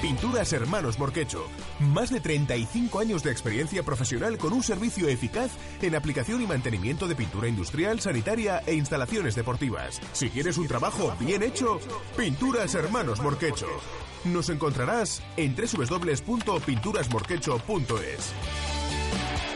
Pinturas Hermanos Morquecho. Más de 35 años de experiencia profesional con un servicio eficaz en aplicación y mantenimiento de pintura industrial, sanitaria e instalaciones deportivas. Si quieres un trabajo bien hecho, Pinturas Hermanos Morquecho. Nos encontrarás en www.pinturasmorquecho.es.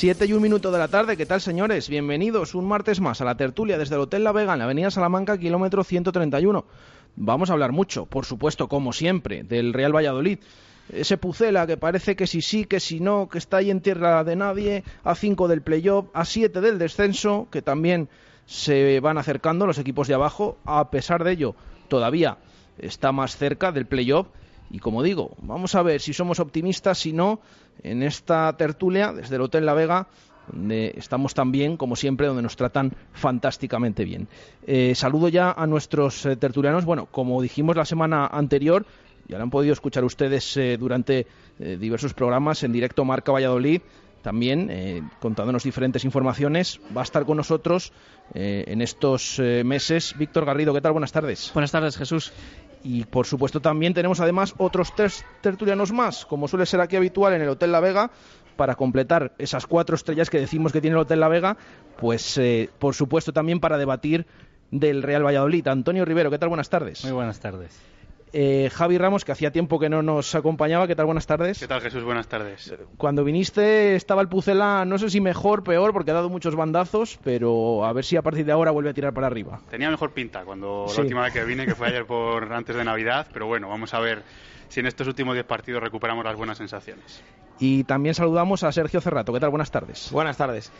Siete y un minuto de la tarde, ¿qué tal señores? Bienvenidos un martes más a la tertulia desde el Hotel La Vega en la Avenida Salamanca, kilómetro 131. Vamos a hablar mucho, por supuesto, como siempre, del Real Valladolid. Ese Pucela que parece que si sí, que si no, que está ahí en tierra de nadie, a 5 del playoff, a 7 del descenso, que también se van acercando los equipos de abajo, a pesar de ello, todavía está más cerca del playoff. Y como digo, vamos a ver si somos optimistas, si no, en esta tertulia desde el Hotel La Vega, donde estamos tan bien como siempre, donde nos tratan fantásticamente bien. Eh, saludo ya a nuestros eh, tertulianos. Bueno, como dijimos la semana anterior, ya lo han podido escuchar ustedes eh, durante diversos programas en directo Marca Valladolid. También contándonos diferentes informaciones. Va a estar con nosotros en estos meses Víctor Garrido. ¿Qué tal? Buenas tardes. Buenas tardes, Jesús. Y por supuesto también tenemos además otros tres tertulianos más, como suele ser aquí habitual en el Hotel La Vega, para completar esas cuatro estrellas que decimos que tiene el Hotel La Vega, pues eh, por supuesto también para debatir del Real Valladolid. Antonio Rivero, ¿qué tal? Buenas tardes. Muy buenas tardes. Eh, Javi Ramos, que hacía tiempo que no nos acompañaba, ¿qué tal? Buenas tardes. ¿Qué tal, Jesús? Buenas tardes. Cuando viniste estaba el Pucela, no sé si mejor, peor, porque ha dado muchos bandazos, pero a ver si a partir de ahora vuelve a tirar para arriba. Tenía mejor pinta cuando Sí. la última vez que vine, que fue ayer por antes de Navidad, pero bueno, vamos a ver si en estos últimos 10 partidos recuperamos las buenas sensaciones. Y también saludamos a Sergio Cerrato. ¿Qué tal? Buenas tardes. Buenas tardes.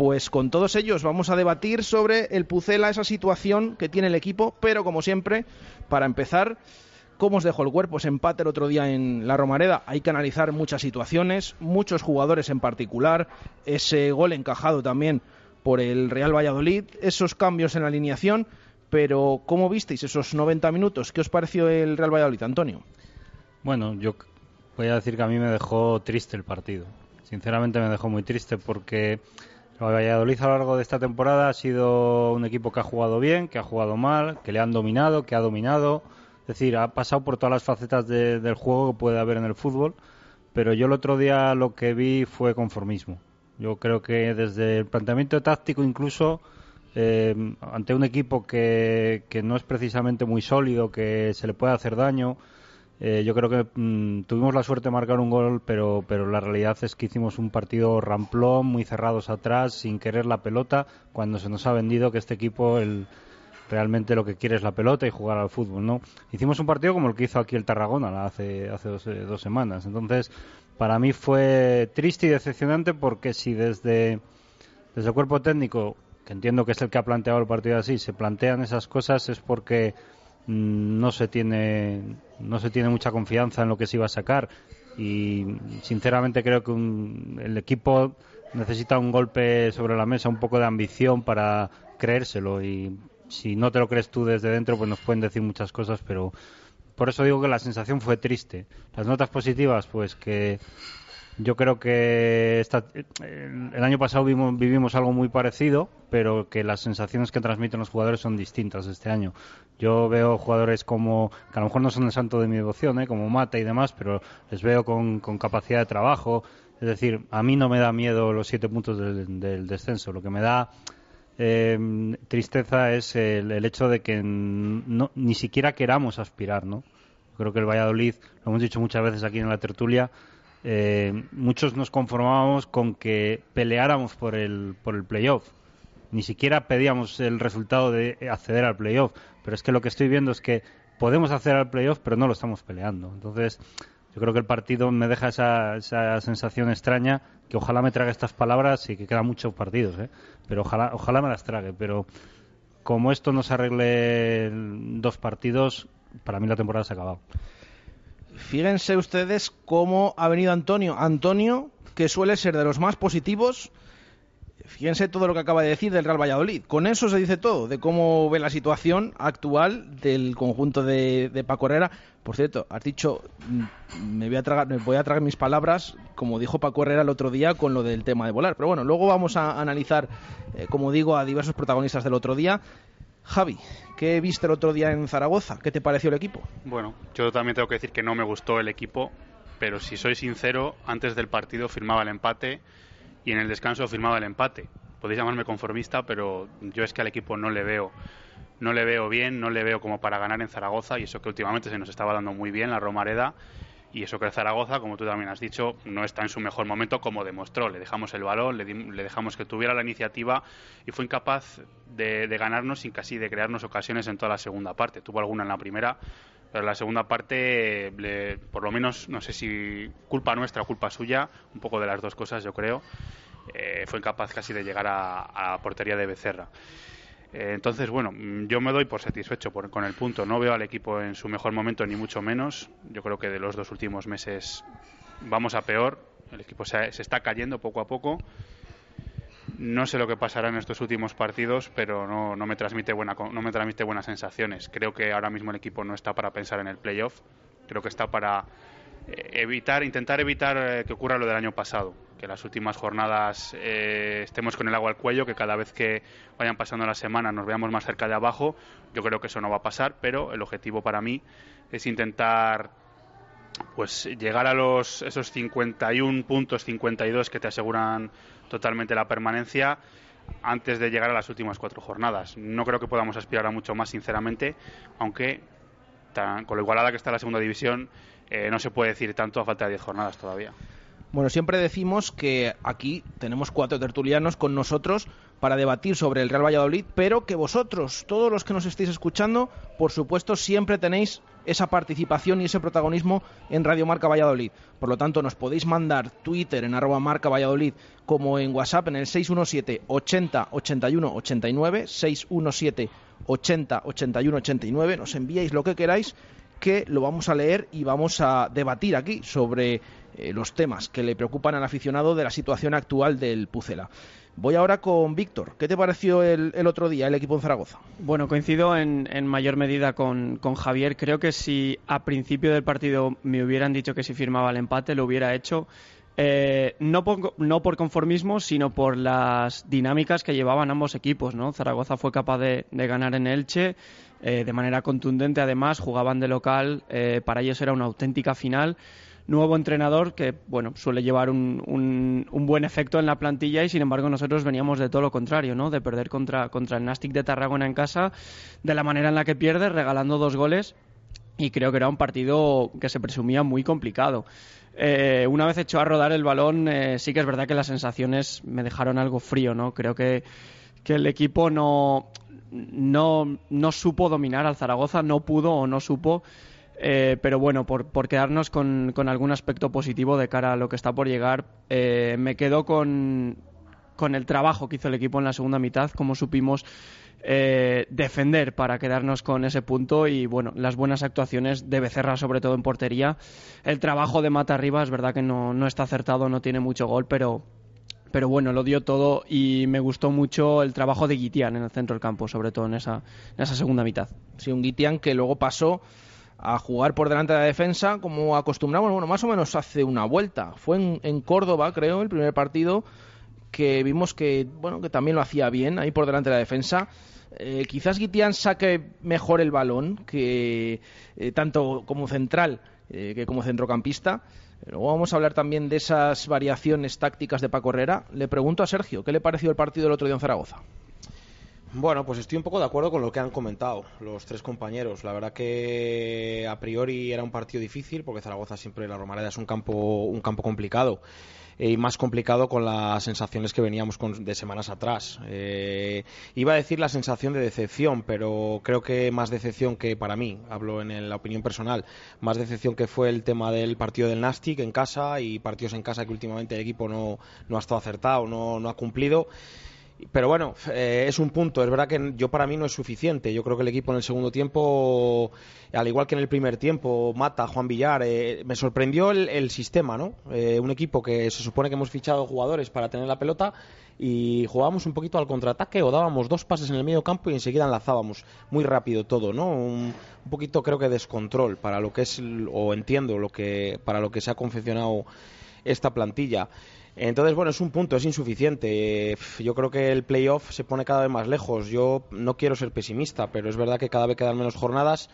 Pues con todos ellos vamos a debatir sobre el Pucela, esa situación que tiene el equipo, pero como siempre, para empezar, ¿cómo os dejó el cuerpo ese empate el otro día en la Romareda? Hay que analizar muchas situaciones, muchos jugadores en particular, ese gol encajado también por el Real Valladolid, esos cambios en la alineación, pero ¿cómo visteis esos 90 minutos? ¿Qué os pareció el Real Valladolid, Antonio? Bueno, yo voy a decir que a mí me dejó triste el partido. Sinceramente me dejó muy triste porque Valladolid a lo largo de esta temporada ha sido un equipo que ha jugado bien, que ha jugado mal, que le han dominado, que ha dominado. Es decir, ha pasado por todas las facetas de- del juego que puede haber en el fútbol. Pero yo el otro día lo que vi fue conformismo. Yo creo que desde el planteamiento táctico incluso eh, ante un equipo que no es precisamente muy sólido, que se le puede hacer daño, eh, yo creo que mm, tuvimos la suerte de marcar un gol, pero, pero la realidad es que hicimos un partido ramplón, muy cerrados atrás, sin querer la pelota, cuando se nos ha vendido que este equipo el, realmente lo que quiere es la pelota y jugar al fútbol, ¿no? Hicimos un partido como el que hizo aquí el Tarragona hace, hace dos, eh, dos semanas. Entonces, para mí fue triste y decepcionante porque si desde, desde el cuerpo técnico, que entiendo que es el que ha planteado el partido así, se plantean esas cosas es porque mm, no se tiene no se tiene mucha confianza en lo que se iba a sacar y sinceramente creo que un- el equipo necesita un golpe sobre la mesa, un poco de ambición para creérselo y si no te lo crees tú desde dentro, pues nos pueden decir muchas cosas, pero por eso digo que la sensación fue triste. Las notas positivas, pues que yo creo que el año pasado vivimos, algo muy parecido, pero que las sensaciones que transmiten los jugadores son distintas este año. Yo veo jugadores como, que a lo mejor no son el santo de mi devoción, ¿eh? como Mata y demás, pero les veo con, capacidad de trabajo. Es decir, a mí no me da miedo los siete puntos del, descenso. Lo que me da em, tristeza es el, hecho de que ni siquiera queramos aspirar, ¿no? Creo que el Valladolid, lo hemos dicho muchas veces aquí en la tertulia, eh, muchos nos conformábamos con que peleáramos por el, por el playoff. Ni siquiera pedíamos el resultado de acceder al playoff. Pero es que lo que estoy viendo es que podemos acceder al playoff, pero no lo estamos peleando. Entonces, yo creo que el partido me deja esa, esa sensación extraña que ojalá me trague estas palabras y que quedan muchos partidos, ¿eh? pero ojalá, ojalá me las trague. Pero como esto no se arregle dos partidos, para mí la temporada se ha acabado. Fíjense ustedes cómo ha venido Antonio. Antonio, que suele ser de los más positivos, fíjense todo lo que acaba de decir del Real Valladolid. Con eso se dice todo, de cómo ve la situación actual del conjunto de, Paco Herrera. Por cierto, has dicho, mm, me voy, a tragar, me voy a tragar mis palabras, como dijo Paco Herrera el otro día con lo del tema de volar. Pero bueno, luego vamos a analizar, eh, como digo, a diversos protagonistas del otro día. Javi, ¿qué viste el otro día en Zaragoza? ¿Qué te pareció el equipo? Bueno, yo también tengo que decir que no me gustó el equipo, pero si soy sincero, antes del partido firmaba el empate y en el descanso firmaba el empate. Podéis llamarme conformista, pero yo es que al equipo no le veo no le veo bien, no le veo como para ganar en Zaragoza y eso que últimamente se nos estaba dando muy bien la Romareda y eso que Zaragoza, como tú también has dicho, no está en su mejor momento como demostró. Le dejamos el balón, le, dejamos que tuviera la iniciativa y fue incapaz de, ganarnos sin casi de crearnos ocasiones en toda la segunda parte. Tuvo alguna en la primera, pero en la segunda parte, por lo menos, no sé si culpa nuestra o culpa suya, un poco de las dos cosas yo creo, eh, fue incapaz casi de llegar a, a portería de Becerra. Eh, entonces, bueno, mm, yo me doy por satisfecho con el punto. No veo al equipo en su mejor momento, ni mucho menos. Yo creo que de los dos últimos meses vamos a peor. El equipo se, está cayendo poco a poco. No sé lo que pasará en estos últimos partidos, pero no, no, me transmite buena, no me transmite buenas sensaciones. Creo que ahora mismo el equipo no está para pensar en el playoff. Creo que está para evitar, intentar evitar eh, que ocurra lo del año pasado que las últimas jornadas eh, estemos con el agua al cuello, que cada vez que vayan pasando las semanas nos veamos más cerca de abajo. Yo creo que eso no va a pasar, pero el objetivo para mí es intentar pues llegar a los esos 51 puntos, 52 que te aseguran totalmente la permanencia antes de llegar a las últimas cuatro jornadas. No creo que podamos aspirar a mucho más, sinceramente, aunque con lo igualada que está la segunda división, eh, no se puede decir tanto a falta de 10 jornadas todavía. Bueno, siempre decimos que aquí tenemos cuatro tertulianos con nosotros para debatir sobre el Real Valladolid, pero que vosotros, todos los que nos estéis escuchando, por supuesto, siempre tenéis esa participación y ese protagonismo en Radio Marca Valladolid. Por lo tanto, nos podéis mandar Twitter en arroba marca Valladolid como en WhatsApp en el 617 80 81 89, 617 80 81 89, nos enviáis lo que queráis que lo vamos a leer y vamos a debatir aquí sobre eh, los temas que le preocupan al aficionado de la situación actual del Pucela. Voy ahora con Víctor. ¿Qué te pareció el, otro día el equipo en Zaragoza? Bueno, coincido en, mayor medida con, Javier. Creo que si a principio del partido me hubieran dicho que si firmaba el empate, lo hubiera hecho. Eh, no, por, no por conformismo, sino por las dinámicas que llevaban ambos equipos. ¿no? Zaragoza fue capaz de, ganar en Elche eh, de manera contundente. Además, jugaban de local. para ellos era una auténtica final nuevo entrenador que, bueno, suele llevar un, un, buen efecto en la plantilla y, sin embargo, nosotros veníamos de todo lo contrario, ¿no? De perder contra, contra el Nastic de Tarragona en casa, de la manera en la que pierde, regalando dos goles y creo que era un partido que se presumía muy complicado. Eh, una vez hecho a rodar el balón, eh, sí que es verdad que las sensaciones me dejaron algo frío, ¿no? Creo que, que el equipo no, no, no supo dominar al Zaragoza, no pudo o no supo eh, pero bueno, por, por quedarnos con, con, algún aspecto positivo de cara a lo que está por llegar, eh, me quedo con, con, el trabajo que hizo el equipo en la segunda mitad, como supimos eh, defender para quedarnos con ese punto y bueno, las buenas actuaciones de Becerra, sobre todo en portería. El trabajo de Mata arriba es verdad que no, no está acertado, no tiene mucho gol, pero pero bueno, lo dio todo y me gustó mucho el trabajo de Guitián en el centro del campo, sobre todo en esa, en esa segunda mitad. Sí, un Guitián que luego pasó a jugar por delante de la defensa como acostumbramos, bueno, más o menos hace una vuelta. Fue en, en Córdoba, creo, el primer partido que vimos que, bueno, que también lo hacía bien ahí por delante de la defensa. Eh, quizás Guitián saque mejor el balón que eh, tanto como central eh, que como centrocampista. Luego vamos a hablar también de esas variaciones tácticas de Paco Herrera. Le pregunto a Sergio, ¿qué le pareció el partido del otro día en Zaragoza? Bueno, pues estoy un poco de acuerdo con lo que han comentado los tres compañeros. La verdad que a priori era un partido difícil porque Zaragoza siempre la Romareda es un campo un campo complicado y más complicado con las sensaciones que veníamos de semanas atrás. Eh, iba a decir la sensación de decepción, pero creo que más decepción que para mí, hablo en la opinión personal, más decepción que fue el tema del partido del Nastic en casa y partidos en casa que últimamente el equipo no, no ha estado acertado, no, no ha cumplido. Pero bueno, eh, es un punto. Es verdad que yo para mí no es suficiente. Yo creo que el equipo en el segundo tiempo, al igual que en el primer tiempo, Mata, Juan Villar, eh, me sorprendió el, sistema, ¿no? Eh, un equipo que se supone que hemos fichado jugadores para tener la pelota y jugábamos un poquito al contraataque o dábamos dos pases en el medio campo y enseguida enlazábamos muy rápido todo, ¿no? Un, un poquito creo que descontrol para lo que es, o entiendo lo que, para lo que se ha confeccionado esta plantilla. Entonces, bueno, es un punto, es insuficiente. Yo creo que el playoff se pone cada vez más lejos. Yo no quiero ser pesimista, pero es verdad que cada vez quedan menos jornadas.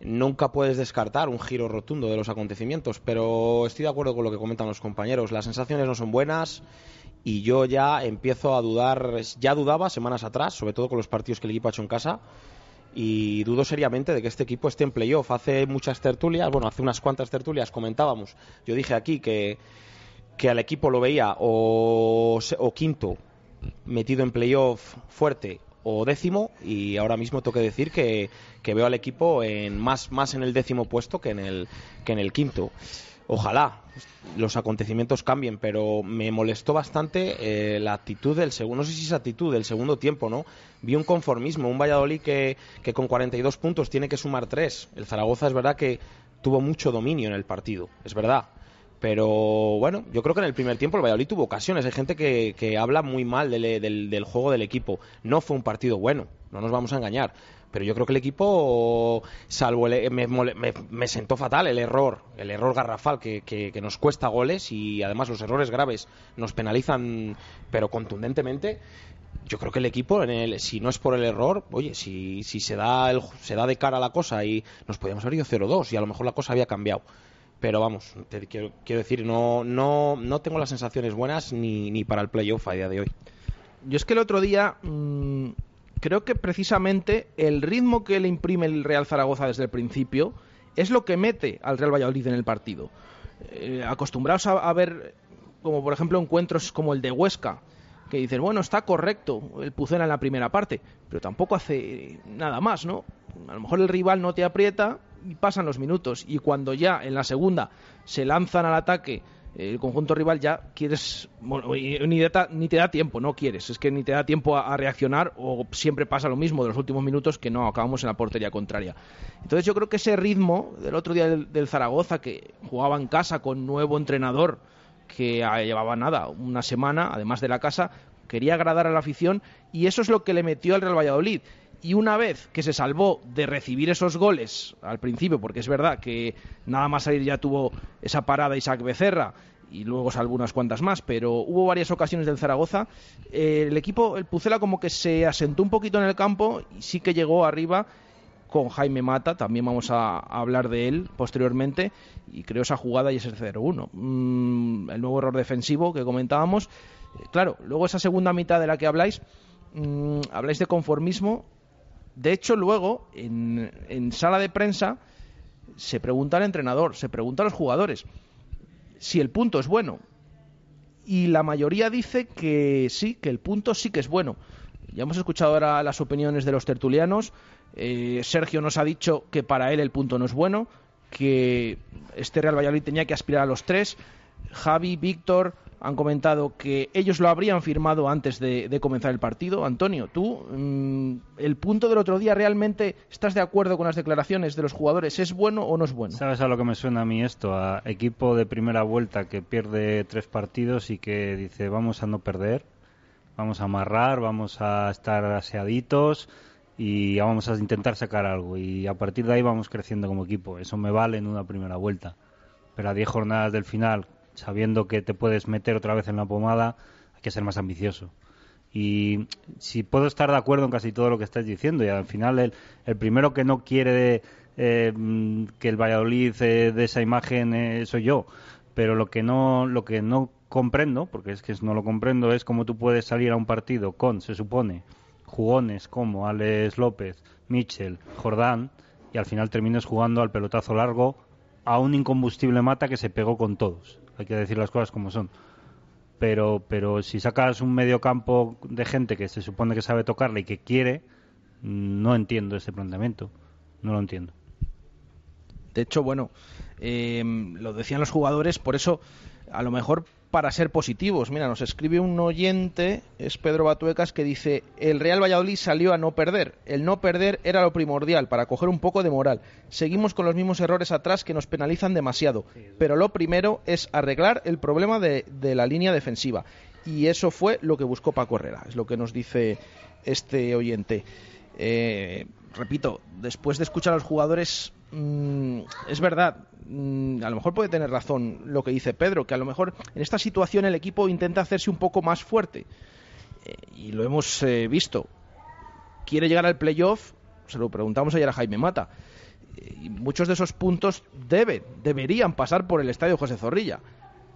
Nunca puedes descartar un giro rotundo de los acontecimientos, pero estoy de acuerdo con lo que comentan los compañeros. Las sensaciones no son buenas y yo ya empiezo a dudar, ya dudaba semanas atrás, sobre todo con los partidos que el equipo ha hecho en casa, y dudo seriamente de que este equipo esté en playoff. Hace muchas tertulias, bueno, hace unas cuantas tertulias comentábamos, yo dije aquí que que al equipo lo veía o, quinto metido en playoff fuerte o décimo y ahora mismo tengo que decir que, veo al equipo en más, más en el décimo puesto que en el, que en el quinto. Ojalá los acontecimientos cambien, pero me molestó bastante eh, la actitud del segundo, no sé si es actitud del segundo tiempo, ¿no? Vi un conformismo, un Valladolid que, que con 42 puntos tiene que sumar 3. El Zaragoza es verdad que tuvo mucho dominio en el partido, es verdad pero bueno, yo creo que en el primer tiempo el Valladolid tuvo ocasiones. Hay gente que, habla muy mal del, juego del equipo. No fue un partido bueno, no nos vamos a engañar. Pero yo creo que el equipo, salvo me, sentó fatal el error, el error garrafal que, nos cuesta goles y además los errores graves nos penalizan, pero contundentemente. Yo creo que el equipo, en el, si no es por el error, oye, si, si se, da el, se da de cara la cosa y nos podíamos haber ido 0-2 y a lo mejor la cosa había cambiado pero vamos, te quiero, decir, no, no, no tengo las sensaciones buenas ni, ni para el playoff a día de hoy. Yo es que el otro día mm, creo que precisamente el ritmo que le imprime el Real Zaragoza desde el principio es lo que mete al Real Valladolid en el partido. Eh, acostumbrados a, ver, como por ejemplo, encuentros como el de Huesca, que dices, bueno, está correcto el Pucena en la primera parte, pero tampoco hace nada más, ¿no? A lo mejor el rival no te aprieta pasan los minutos. Y cuando ya en la segunda se lanzan al ataque el conjunto rival ya quieres, ni, te da tiempo, no quieres, es que ni te da tiempo a, reaccionar o siempre pasa lo mismo de los últimos minutos que no acabamos en la portería contraria. Entonces yo creo que ese ritmo del otro día del, Zaragoza, que jugaba en casa con nuevo entrenador, que llevaba nada, una semana, además de la casa, quería agradar a la afición y eso es lo que le metió al Real Valladolid y una vez que se salvó de recibir esos goles al principio, porque es verdad que nada más salir ya tuvo esa parada Isaac Becerra y luego salvó unas cuantas más, pero hubo varias ocasiones del Zaragoza. Eh, el equipo, el Pucela, como que se asentó un poquito en el campo y sí que llegó arriba con Jaime Mata, también vamos a, hablar de él posteriormente, y creo esa jugada y ese 0-1. Mm, el nuevo error defensivo que comentábamos. Claro, luego esa segunda mitad de la que habláis, mm, habláis de conformismo de hecho, luego, en, sala de prensa, se pregunta al entrenador, se pregunta a los jugadores si el punto es bueno. Y la mayoría dice que sí, que el punto sí que es bueno. Ya hemos escuchado ahora las opiniones de los tertulianos. Eh, Sergio nos ha dicho que para él el punto no es bueno, que este Real Valladolid tenía que aspirar a los tres. Javi, Víctor, han comentado que ellos lo habrían firmado antes de, comenzar el partido. Antonio, tú, mm, ¿el punto del otro día realmente estás de acuerdo con las declaraciones de los jugadores? ¿Es bueno o no es bueno? ¿Sabes a lo que me suena a mí esto? A equipo de primera vuelta que pierde tres partidos y que dice vamos a no perder, vamos a amarrar, vamos a estar aseaditos y vamos a intentar sacar algo. Y a partir de ahí vamos creciendo como equipo. Eso me vale en una primera vuelta. Pero a diez jornadas del final, sabiendo que te puedes meter otra vez en la pomada, hay que ser más ambicioso. Y si puedo estar de acuerdo en casi todo lo que estás diciendo, y al final el, el primero que no quiere eh, que el Valladolid eh, de esa imagen eh, soy yo, pero lo que no lo que no comprendo, porque es que no lo comprendo, es cómo tú puedes salir a un partido con, se supone, jugones como Alex López, Mitchell, Jordán, y al final termines jugando al pelotazo largo a un incombustible mata que se pegó con todos hay que decir las cosas como son. Pero, pero si sacas un medio campo de gente que se supone que sabe tocarle y que quiere, no entiendo ese planteamiento. No lo entiendo. De hecho, bueno, eh, lo decían los jugadores, por eso a lo mejor para ser positivos. Mira, nos escribe un oyente, es Pedro Batuecas, que dice, el Real Valladolid salió a no perder. El no perder era lo primordial para coger un poco de moral. Seguimos con los mismos errores atrás que nos penalizan demasiado. Pero lo primero es arreglar el problema de, la línea defensiva. Y eso fue lo que buscó Paco Herrera, es lo que nos dice este oyente. Eh, repito, después de escuchar a los jugadores, mm, es verdad, Mm, a lo mejor puede tener razón lo que dice Pedro, que a lo mejor en esta situación el equipo intenta hacerse un poco más fuerte. Eh, y lo hemos eh, visto. Quiere llegar al playoff, se lo preguntamos ayer a Jaime Mata. Eh, y muchos de esos puntos deben, deberían pasar por el estadio José Zorrilla,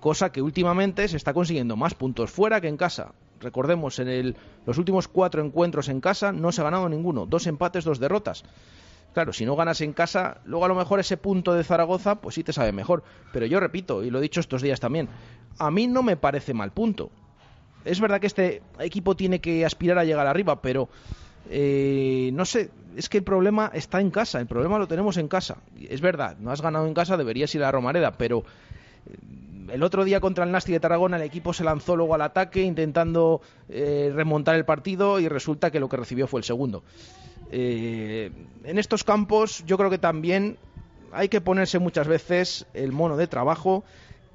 cosa que últimamente se está consiguiendo más puntos fuera que en casa. Recordemos, en los últimos cuatro encuentros en casa no se ha ganado ninguno, dos empates, dos derrotas. Claro, si no ganas en casa, luego a lo mejor ese punto de Zaragoza, pues sí te sabe mejor. Pero yo repito, y lo he dicho estos días también, a mí no me parece mal punto. Es verdad que este equipo tiene que aspirar a llegar arriba, pero eh, no sé, es que el problema está en casa, el problema lo tenemos en casa. Es verdad, no has ganado en casa, deberías ir a Romareda, pero eh, el otro día contra el Nasti de Tarragona el equipo se lanzó luego al ataque intentando eh, remontar el partido y resulta que lo que recibió fue el segundo. Eh, en estos campos yo creo que también hay que ponerse muchas veces el mono de trabajo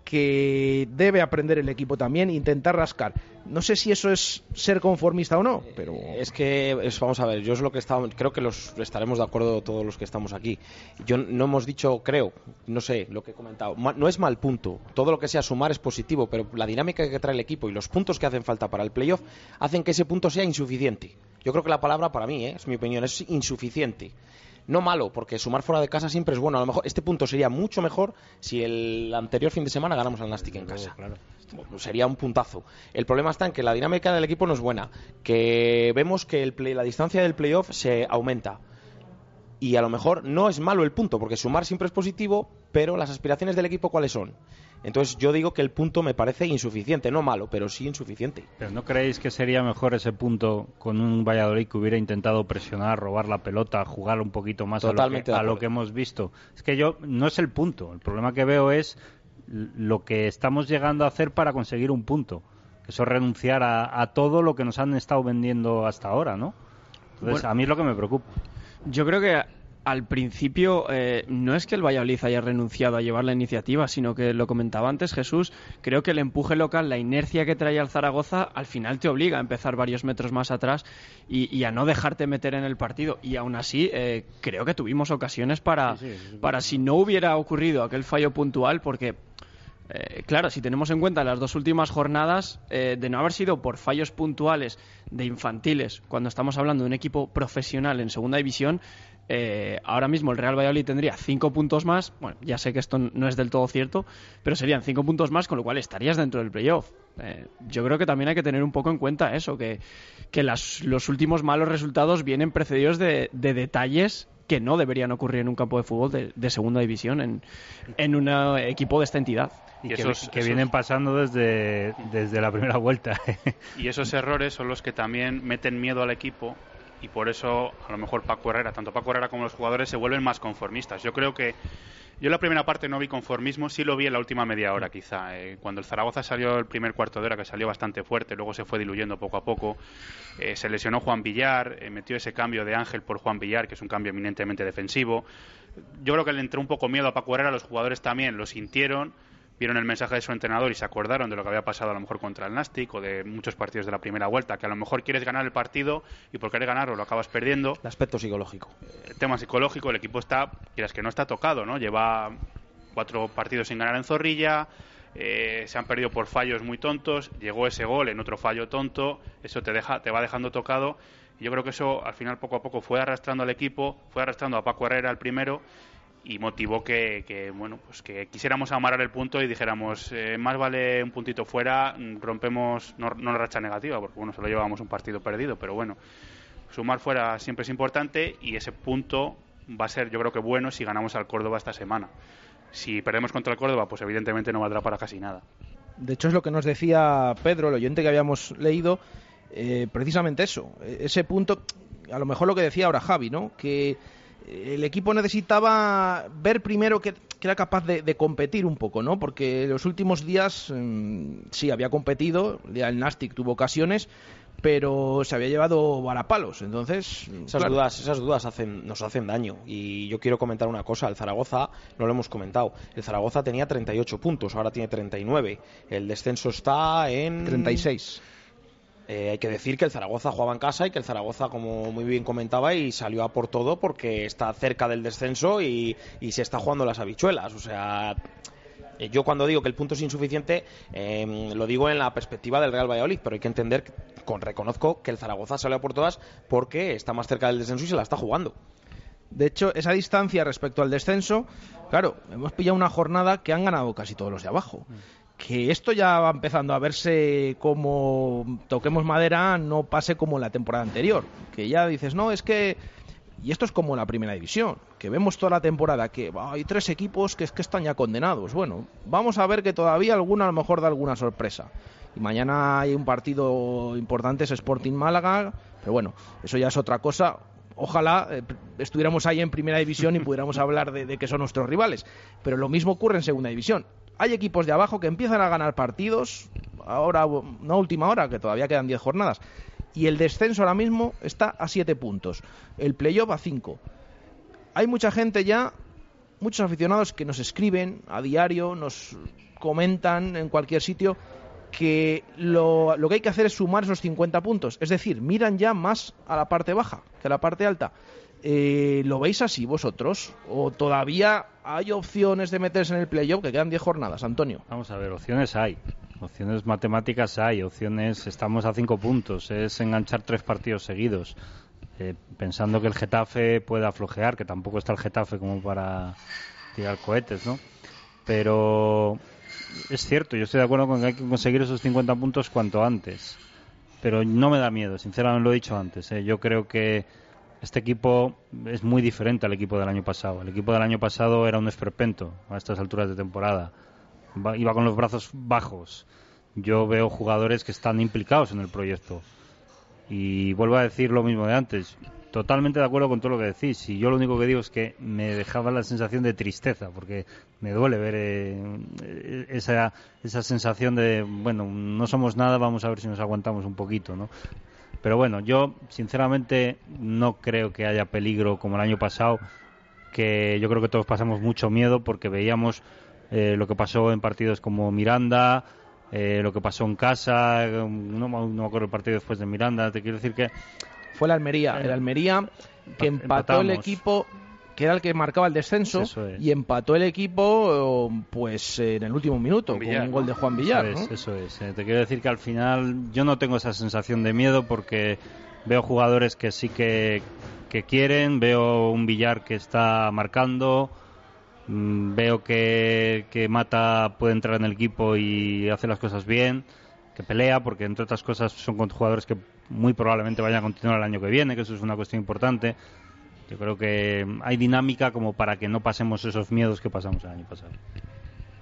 que debe aprender el equipo también intentar rascar. No sé si eso es ser conformista o no, pero es que vamos a ver, yo es lo que estamos, creo que los estaremos de acuerdo todos los que estamos aquí. Yo no hemos dicho, creo, no sé, lo que he comentado, no es mal punto. Todo lo que sea sumar es positivo, pero la dinámica que trae el equipo y los puntos que hacen falta para el playoff hacen que ese punto sea insuficiente. Yo creo que la palabra para mí, ¿eh? es mi opinión, es insuficiente. No malo, porque sumar fuera de casa siempre es bueno. A lo mejor este punto sería mucho mejor si el anterior fin de semana ganamos al Nastic en casa. Sería un puntazo. El problema está en que la dinámica del equipo no es buena, que vemos que el la distancia del playoff se aumenta. Y a lo mejor no es malo el punto, porque sumar siempre es positivo, pero las aspiraciones del equipo, ¿cuáles son? Entonces yo digo que el punto me parece insuficiente, no malo, pero sí insuficiente. ¿Pero no creéis que sería mejor ese punto con un Valladolid que hubiera intentado presionar, robar la pelota, jugar un poquito más a, lo que, hemos visto? Es que yo no es el punto, el problema que veo es lo que estamos llegando a hacer para conseguir un punto. Eso es renunciar a, todo lo que nos han estado vendiendo hasta ahora, ¿no? Entonces, a mí es lo que me preocupa. Yo creo que al principio eh, no es que el Valladolid haya renunciado a llevar la iniciativa, sino que lo comentaba antes Jesús, creo que el empuje local, la inercia que trae al Zaragoza, al final te obliga a empezar varios metros más atrás y, a no dejarte meter en el partido. Y aún así, eh, creo que tuvimos ocasiones para, para si no hubiera ocurrido aquel fallo puntual, porque eh, claro, si tenemos en cuenta las dos últimas jornadas, de no haber sido por fallos puntuales de infantiles, cuando estamos hablando de un equipo profesional en segunda división, eh, ahora mismo el Real Valladolid tendría cinco puntos más. Bueno, ya sé que esto no es del todo cierto, pero serían cinco puntos más, con lo cual estarías dentro del playoff. Eh, yo creo que también hay que tener un poco en cuenta eso, que, los últimos malos resultados vienen precedidos de, detalles que no deberían ocurrir en un campo de fútbol de, segunda división, en, en un equipo de esta entidad. Y, que, que vienen pasando desde, desde la primera vuelta. y esos errores son los que también meten miedo al equipo y por eso a lo mejor Paco Herrera, tanto Paco Herrera como los jugadores se vuelven más conformistas. Yo creo que Yo en la primera parte no vi conformismo, sí lo vi en la última media hora quizá. Eh, cuando el Zaragoza salió el primer cuarto de hora, que salió bastante fuerte, luego se fue diluyendo poco a poco, eh, se lesionó Juan Villar, eh, metió ese cambio de Ángel por Juan Villar, que es un cambio eminentemente defensivo. Yo creo que le entró un poco miedo a Paco Herrera, los jugadores también lo sintieron vieron el mensaje de su entrenador y se acordaron de lo que había pasado a lo mejor contra el Nastic o de muchos partidos de la primera vuelta, que a lo mejor quieres ganar el partido y por querer ganarlo lo acabas perdiendo. El aspecto psicológico. El tema psicológico, el equipo está, quieras que no está tocado, ¿no? Lleva cuatro partidos sin ganar en Zorrilla, eh, se han perdido por fallos muy tontos, llegó ese gol en otro fallo tonto, eso te deja, te va dejando tocado. Y yo creo que eso al final poco a poco fue arrastrando al equipo, fue arrastrando a Paco Herrera el primero y motivó que, bueno pues que quisiéramos amarrar el punto y dijéramos eh, más vale un puntito fuera rompemos no, no racha negativa porque bueno solo llevábamos un partido perdido pero bueno sumar fuera siempre es importante y ese punto va a ser yo creo que bueno si ganamos al Córdoba esta semana. Si perdemos contra el Córdoba pues evidentemente no valdrá para casi nada. De hecho es lo que nos decía Pedro el oyente que habíamos leído eh, precisamente eso ese punto a lo mejor lo que decía ahora Javi no que el equipo necesitaba ver primero que, era capaz de, competir un poco, ¿no? Porque los últimos días mm, sí había competido, el Nastic tuvo ocasiones, pero se había llevado varapalos, entonces... Esas dudas, esas dudas hacen, nos hacen daño. Y yo quiero comentar una cosa, el Zaragoza, no lo hemos comentado, el Zaragoza tenía 38 puntos, ahora tiene 39. El descenso está en... 36. Eh, hay que decir que el Zaragoza jugaba en casa y que el Zaragoza, como muy bien comentaba, y salió a por todo porque está cerca del descenso y, se está jugando las habichuelas. O sea, eh, yo cuando digo que el punto es insuficiente, em, lo digo en la perspectiva del Real Valladolid, pero hay que entender, con, reconozco que el Zaragoza salió a por todas porque está más cerca del descenso y se la está jugando. De hecho, esa distancia respecto al descenso, claro, hemos pillado una jornada que han ganado casi todos los de abajo que esto ya va empezando a verse como toquemos madera, no pase como la temporada anterior, que ya dices, no, es que y esto es como la primera división, que vemos toda la temporada que hay tres equipos que es que están ya condenados. Bueno, vamos a ver que todavía alguna a lo mejor da alguna sorpresa. Y mañana hay un partido importante, es Sporting Málaga, pero bueno, eso ya es otra cosa. Ojalá eh, estuviéramos ahí en primera división y pudiéramos hablar de que son nuestros rivales. Pero lo mismo ocurre en segunda división hay equipos de abajo que empiezan a ganar partidos, ahora, una última hora, que todavía quedan 10 jornadas, y el descenso ahora mismo está a 7 puntos, el playoff a 5. Hay mucha gente ya, muchos aficionados que nos escriben a diario, nos comentan en cualquier sitio que lo, lo, que hay que hacer es sumar esos 50 puntos. Es decir, miran ya más a la parte baja que a la parte alta. Eh, ¿Lo veis así vosotros? ¿O todavía hay opciones de meterse en el playoff que quedan 10 jornadas, Antonio? Vamos a ver, opciones hay. Opciones matemáticas hay, opciones, estamos a 5 puntos, es enganchar tres partidos seguidos. Eh, pensando que el Getafe pueda flojear, que tampoco está el Getafe como para tirar cohetes, ¿no? Pero es cierto, yo estoy de acuerdo con que hay que conseguir esos 50 puntos cuanto antes. Pero no me da miedo, sinceramente lo he dicho antes. ¿eh? Yo creo que este equipo es muy diferente al equipo del año pasado. El equipo del año pasado era un esperpento a estas alturas de temporada. Iba con los brazos bajos. Yo veo jugadores que están implicados en el proyecto. Y vuelvo a decir lo mismo de antes. Totalmente de acuerdo con todo lo que decís. Y yo lo único que digo es que me dejaba la sensación de tristeza, porque me duele ver eh, esa, esa sensación de, bueno, no somos nada, vamos a ver si nos aguantamos un poquito, ¿no? Pero bueno, yo sinceramente no creo que haya peligro como el año pasado, que yo creo que todos pasamos mucho miedo porque veíamos eh, lo que pasó en partidos como Miranda, eh, lo que pasó en casa, no, no me acuerdo el partido después de Miranda, te quiero decir que... Fue la Almería, el Almería que empató el equipo que era el que marcaba el descenso, y empató el equipo pues en el último minuto con un gol de Juan Villar. Eso es, eso es. Eh, te quiero decir que al final yo no tengo esa sensación de miedo porque veo jugadores que sí que, que quieren, veo un Villar que está marcando, mm, veo que, que Mata puede entrar en el equipo y hace las cosas bien, que pelea, porque entre otras cosas son jugadores que muy probablemente vayan a continuar el año que viene, que eso es una cuestión importante. Yo creo que hay dinámica como para que no pasemos esos miedos que pasamos el año pasado.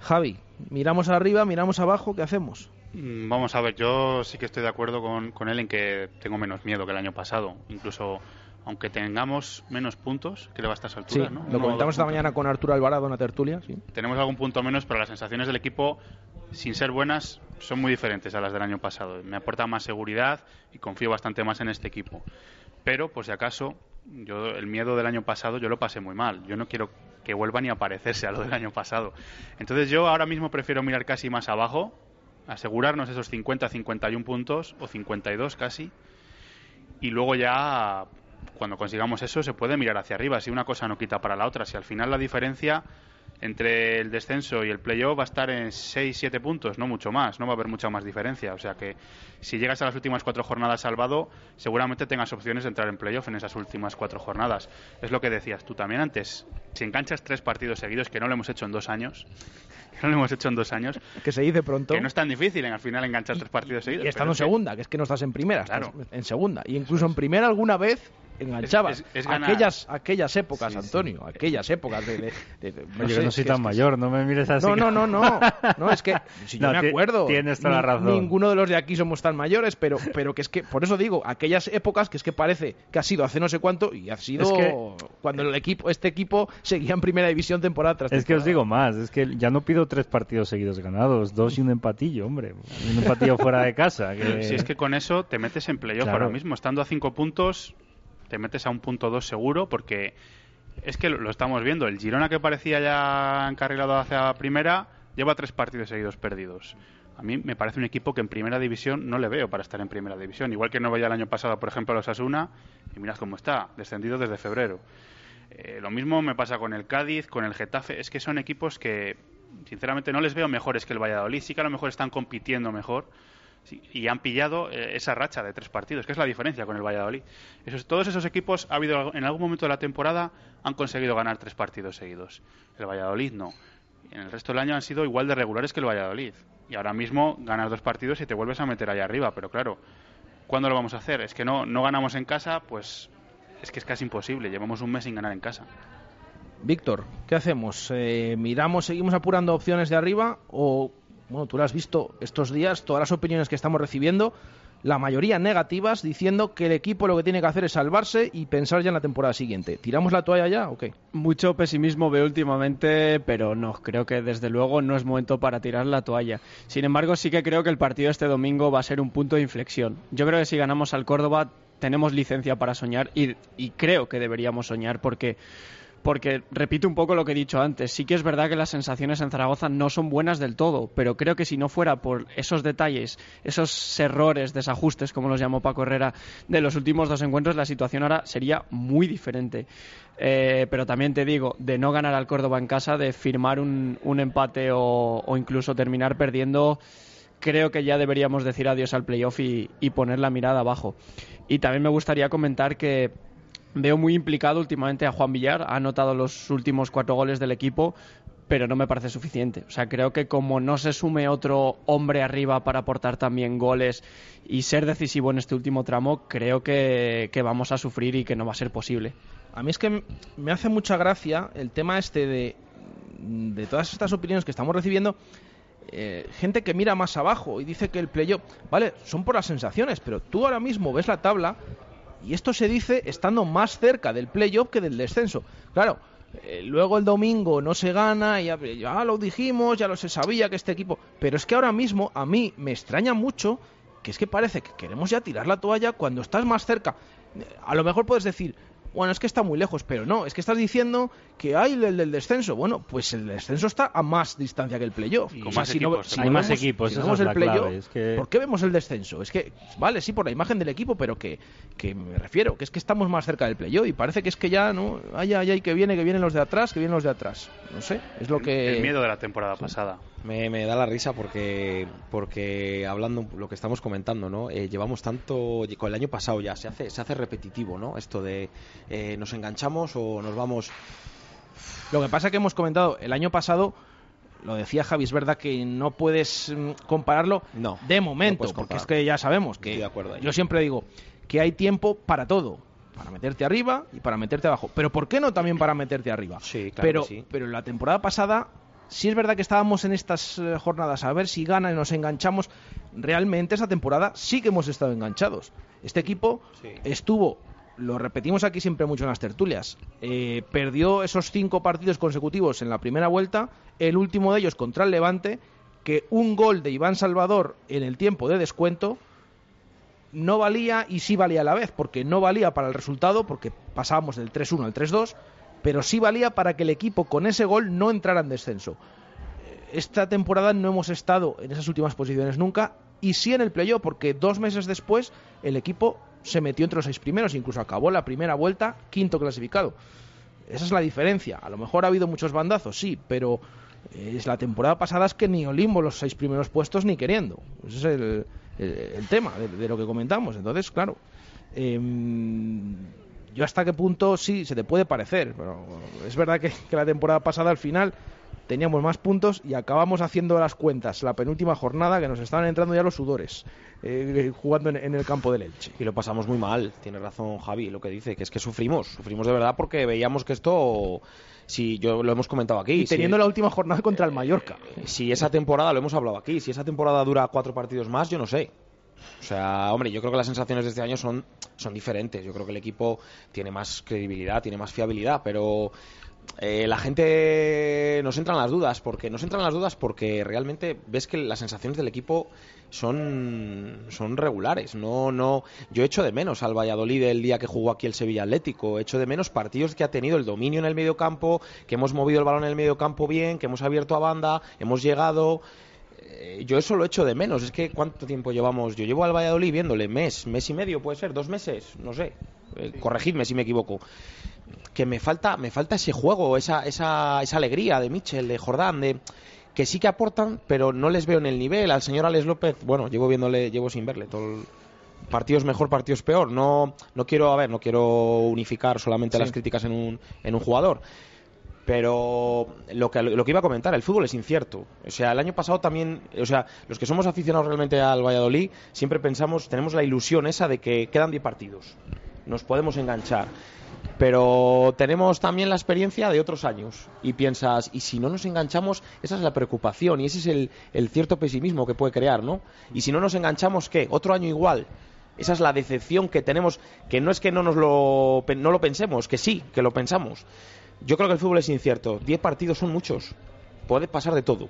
Javi, miramos arriba, miramos abajo, ¿qué hacemos? Mm, vamos a ver, yo sí que estoy de acuerdo con, con él en que tengo menos miedo que el año pasado. Incluso aunque tengamos menos puntos, creo a estas alturas, sí, ¿no? Lo comentamos esta mañana con Arturo Alvarado en la tertulia. Sí. Tenemos algún punto menos, pero las sensaciones del equipo, sin ser buenas, son muy diferentes a las del año pasado. Me aporta más seguridad y confío bastante más en este equipo. Pero, por si acaso, yo el miedo del año pasado yo lo pasé muy mal. Yo no quiero que vuelva ni a parecerse a lo del año pasado. Entonces yo ahora mismo prefiero mirar casi más abajo, asegurarnos esos 50, 51 puntos o 52 casi y luego ya cuando consigamos eso se puede mirar hacia arriba si una cosa no quita para la otra si al final la diferencia entre el descenso y el playoff va a estar en 6 7 puntos no mucho más no va a haber mucha más diferencia. O sea que si llegas a las últimas cuatro jornadas salvado seguramente tengas opciones de entrar en playoff en esas últimas cuatro jornadas. Es lo que decías tú también antes si enganchas tres partidos seguidos que no lo hemos hecho en dos años que no lo hemos hecho en dos años Que se dice pronto. que no es tan difícil en al final enganchar tres partidos seguidos Y estando en que- segunda, que es que no estás en primera, estás Claro. en segunda. Y incluso en primera alguna vez enganchabas. Es- es- es ganar. aquellas, aquellas épocas, Antonio, aquellas épocas de... de- de- de- Oye, sé, que no soy tan mayor, no me mires así. No, no, no, no. No, es que si yo No, me acuerdo. tienes toda la razón. Ninguno de los de aquí somos tan mayores, pero, pero que es que, por eso digo, aquellas épocas que es que parece que ha sido hace no sé cuánto y ha sido Es que- cuando el equipo, este equipo seguía en primera división temporada tras Es que os temporada. digo más, es que ya no pido tres partidos seguidos ganados, dos y un empatillo, hombre. Un empatillo fuera de casa. Que... Si es que con eso te metes en playoff Claro. ahora mismo. Estando a cinco puntos, te metes a un punto dos seguro porque es que lo, lo estamos viendo. El Girona que parecía ya encarrilado hacia primera lleva tres partidos seguidos perdidos. A mí me parece un equipo que en primera división no le veo para estar en primera división. Igual que no veía el año pasado, por ejemplo, a los Asuna, y mirad cómo está, descendido desde febrero. Eh, lo mismo me pasa con el Cádiz, con el Getafe. Es que son equipos que, sinceramente, no les veo mejores que el Valladolid. Sí que a lo mejor están compitiendo mejor y han pillado eh, esa racha de tres partidos, que es la diferencia con el Valladolid. Esos, todos esos equipos, ha habido en algún momento de la temporada, han conseguido ganar tres partidos seguidos. El Valladolid no. En el resto del año han sido igual de regulares que el Valladolid. Y ahora mismo ganas dos partidos y te vuelves a meter allá arriba. Pero claro, ¿cuándo lo vamos a hacer? Es que no, no ganamos en casa, pues es que es casi imposible. Llevamos un mes sin ganar en casa. Víctor, ¿qué hacemos? Eh, ¿Miramos, seguimos apurando opciones de arriba o, bueno, tú lo has visto estos días, todas las opiniones que estamos recibiendo, la mayoría negativas, diciendo que el equipo lo que tiene que hacer es salvarse y pensar ya en la temporada siguiente. ¿Tiramos la toalla ya o qué? Mucho pesimismo veo últimamente, pero no, creo que desde luego no es momento para tirar la toalla. Sin embargo, sí que creo que el partido este domingo va a ser un punto de inflexión. Yo creo que si ganamos al Córdoba tenemos licencia para soñar y, creo que deberíamos soñar porque porque repito un poco lo que he dicho antes, sí que es verdad que las sensaciones en Zaragoza no son buenas del todo, pero creo que si no fuera por esos detalles, esos errores, desajustes, como los llamó Paco Herrera, de los últimos dos encuentros, la situación ahora sería muy diferente. Eh, pero también te digo, de no ganar al Córdoba en casa, de firmar un, un empate o, incluso terminar perdiendo, creo que ya deberíamos decir adiós al playoff y poner la mirada abajo. Y también me gustaría comentar que Veo muy implicado últimamente a Juan Villar, ha anotado los últimos cuatro goles del equipo, pero no me parece suficiente. O sea, creo que como no se sume otro hombre arriba para aportar también goles y ser decisivo en este último tramo, creo que, vamos a sufrir y que no va a ser posible. A mí es que me hace mucha gracia el tema este de todas estas opiniones que estamos recibiendo. Eh, gente que mira más abajo y dice que el playoff, vale, son por las sensaciones, pero tú ahora mismo ves la tabla y esto se dice estando más cerca del playoff que del descenso. Claro, eh, luego el domingo no se gana, y ya, ya lo dijimos, ya lo se sabía que este equipo. Pero es que ahora mismo a mí me extraña mucho que es que parece que queremos ya tirar la toalla cuando estás más cerca. Eh, A lo mejor puedes decir, bueno, es que está muy lejos, pero no, es que estás diciendo que hay el del descenso. Bueno, pues el descenso está a más distancia que el playoff. Con O sea, más si no- equipos, si hay no más equipos, si no esa vemos es el la clave, playoff, es que- ¿por qué vemos el descenso? Es que, vale, sí, por la imagen del equipo, pero que, que me refiero, que es que estamos más cerca del playoff y parece que es que ya, ¿no? Ay, ay, ay, que viene, que vienen los de atrás, que vienen los de atrás. No sé, es lo que... El miedo de la temporada pasada. Me, me da la risa porque, porque hablando lo que estamos comentando, ¿no? Eh, llevamos tanto, con el año pasado ya, se hace, se hace repetitivo, ¿no? Esto de eh, nos enganchamos o nos vamos... Lo que pasa que hemos comentado el año pasado, lo decía Javi, es verdad que no puedes mm, compararlo No, de momento, porque es que ya sabemos que de acuerdo yo siempre digo que hay tiempo para todo, para meterte arriba y para meterte abajo, pero ¿por qué no también para meterte arriba? Sí, claro pero, que sí. pero la temporada pasada sí es verdad que estábamos en estas eh, jornadas a ver si gana y nos enganchamos. Realmente esa temporada sí que hemos estado enganchados. Este equipo Sí. estuvo lo repetimos aquí siempre mucho en las tertulias, eh, perdió esos cinco partidos consecutivos en la primera vuelta, el último de ellos contra el Levante, que un gol de Iván Salvador en el tiempo de descuento no valía y sí valía a la vez, porque no valía para el resultado, porque pasábamos del 3-1 al 3-2, pero sí valía para que el equipo con ese gol no entrara en descenso. Esta temporada no hemos estado en esas últimas posiciones nunca, y sí en el playoff, porque dos meses después el equipo se metió entre los seis primeros, incluso acabó la primera vuelta quinto clasificado. Esa es la diferencia. A lo mejor ha habido muchos bandazos, sí, pero eh, es la temporada pasada es que ni Olimbo los seis primeros puestos ni queriendo. Ese es el, el, tema de, lo que comentamos. Entonces, claro, em, yo hasta qué punto sí se te puede parecer, pero es verdad que, la temporada pasada al final teníamos más puntos y acabamos haciendo las cuentas la penúltima jornada que nos estaban entrando ya los sudores eh, jugando en, el campo del Elche. Y lo pasamos muy mal, tiene razón Javi, lo que dice, que es que sufrimos, sufrimos de verdad porque veíamos que esto si yo lo hemos comentado aquí. Y teniendo la última jornada contra el Mallorca. Eh, si esa temporada, lo hemos hablado aquí, si esa temporada dura cuatro partidos más, yo no sé. O sea, hombre, yo creo que las sensaciones de este año son, son diferentes. Yo creo que el equipo tiene más credibilidad, tiene más fiabilidad, pero eh, la gente nos entran las dudas porque nos entran las dudas porque realmente ves que las sensaciones del equipo son, son regulares. No no yo echo de menos al Valladolid el día que jugó aquí el Sevilla Atlético. Echo de menos partidos que ha tenido el dominio en el medio campo que hemos movido el balón en el medio campo bien que hemos abierto a banda hemos llegado eh, yo eso lo echo de menos es que cuánto tiempo llevamos yo llevo al Valladolid viéndole mes mes y medio puede ser dos meses no sé eh, corregidme si me equivoco que me falta, me falta ese juego, esa, esa, esa alegría de Michel, de Jordán, de que sí que aportan, pero no les veo en el nivel. Al señor Alex López, bueno, llevo viéndole, llevo sin verle todo partidos mejor, partidos peor. No, no quiero, a ver, no quiero unificar solamente las críticas en un, en un jugador. Pero lo que, lo que iba a comentar, el fútbol es incierto. O sea, el año pasado también, o sea, los que somos aficionados realmente al Valladolid, siempre pensamos, tenemos la ilusión esa de que quedan 10 partidos. Nos podemos enganchar pero tenemos también la experiencia de otros años y piensas, y si no nos enganchamos, esa es la preocupación y ese es el, cierto pesimismo que puede crear, ¿no? Y si no nos enganchamos, ¿qué? Otro año igual. Esa es la decepción que tenemos, que no es que no nos lo, no lo pensemos, que sí, que lo pensamos. Yo creo que el fútbol es incierto. Diez partidos son muchos. Puede pasar de todo.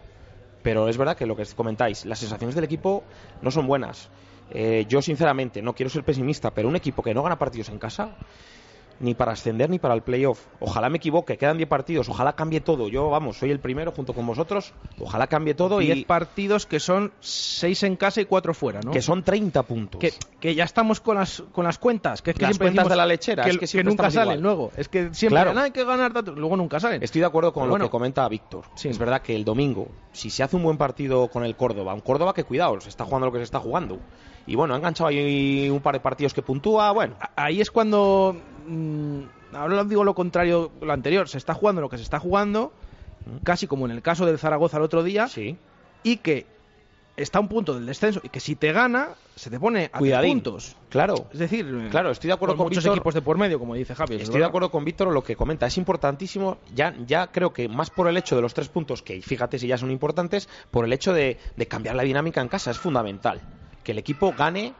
Pero es verdad que lo que comentáis, las sensaciones del equipo no son buenas. Eh, yo, sinceramente, no quiero ser pesimista, pero un equipo que no gana partidos en casa ni para ascender ni para el playoff. Ojalá me equivoque, quedan 10 partidos, ojalá cambie todo. Yo, vamos, soy el primero junto con vosotros, ojalá cambie todo. 10 partidos que son 6 en casa y 4 fuera, ¿no? Que son 30 puntos. Que, ya estamos con las, con las cuentas, que es que las cuentas de la lechera, que, es que, nunca salen luego. Es que siempre hay que ganar, luego nunca salen. Estoy de acuerdo con lo que comenta Víctor. Es verdad que el domingo, si se hace un buen partido con el Córdoba, un Córdoba que cuidado, se está jugando lo que se está jugando. Y bueno, ha enganchado ahí un par de partidos que puntúa, bueno. Ahí es cuando... Mm, ahora digo lo contrario, lo anterior, se está jugando lo que se está jugando, casi como en el caso del Zaragoza el otro día, sí. y que está a un punto del descenso y que si te gana se te pone a puntos. Claro. Es decir, claro, estoy de acuerdo con, muchos equipos de por medio, como dice Javi. Estoy de acuerdo con Víctor lo que comenta, es importantísimo, ya ya creo que más por el hecho de los tres puntos que fíjate si ya son importantes, por el hecho de, de cambiar la dinámica en casa es fundamental. Que el equipo gane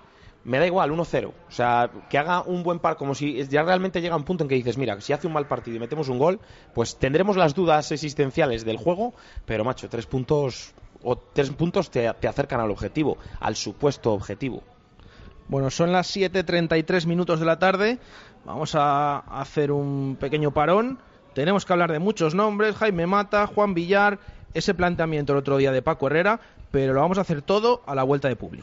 me da igual, 1-0. O sea, que haga un buen par, como si ya realmente llega un punto en que dices, mira, si hace un mal partido y metemos un gol, pues tendremos las dudas existenciales del juego, pero macho, tres puntos o tres puntos te, acercan al objetivo, al supuesto objetivo. Bueno, son las 7.33 minutos de la tarde. Vamos a hacer un pequeño parón. Tenemos que hablar de muchos nombres. Jaime Mata, Juan Villar, ese planteamiento el otro día de Paco Herrera, pero lo vamos a hacer todo a la vuelta de Publi.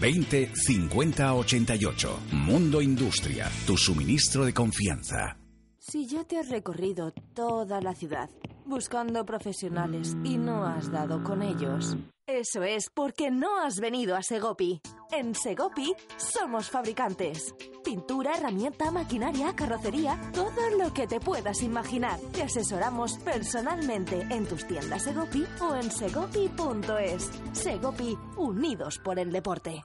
20 50 88. Mundo Industria, tu suministro de confianza. Si ya te has recorrido toda la ciudad buscando profesionales y no has dado con ellos. Eso es porque no has venido a Segopi. En Segopi somos fabricantes. Pintura, herramienta, maquinaria, carrocería, todo lo que te puedas imaginar. Te asesoramos personalmente en tus tiendas Segopi o en segopi.es. Segopi, unidos por el deporte.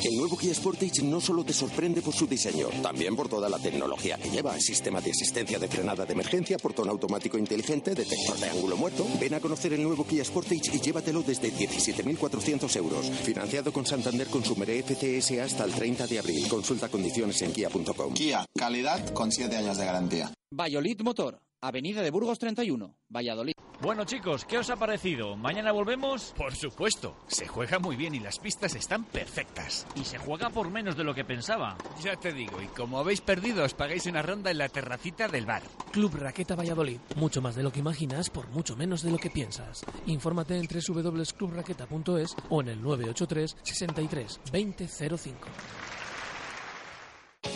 El nuevo Kia Sportage no solo te sorprende por su diseño, también por toda la tecnología que lleva. Sistema de asistencia de frenada de emergencia, portón automático inteligente, detector de ángulo muerto. Ven a conocer el nuevo Kia Sportage y llévatelo desde 17.400 euros. Financiado con Santander Consumer FCS hasta el 30 de abril. Consulta condiciones en kia.com. Kia, calidad con 7 años de garantía. Valladolid Motor, Avenida de Burgos 31, Valladolid. Bueno chicos, ¿qué os ha parecido? ¿Mañana volvemos? Por supuesto, se juega muy bien y las pistas están perfectas. Y se juega por menos de lo que pensaba. Ya te digo, y como habéis perdido, os pagáis una ronda en la terracita del bar. Club Raqueta Valladolid, mucho más de lo que imaginas por mucho menos de lo que piensas. Infórmate en www.clubraqueta.es o en el 983 63 2005.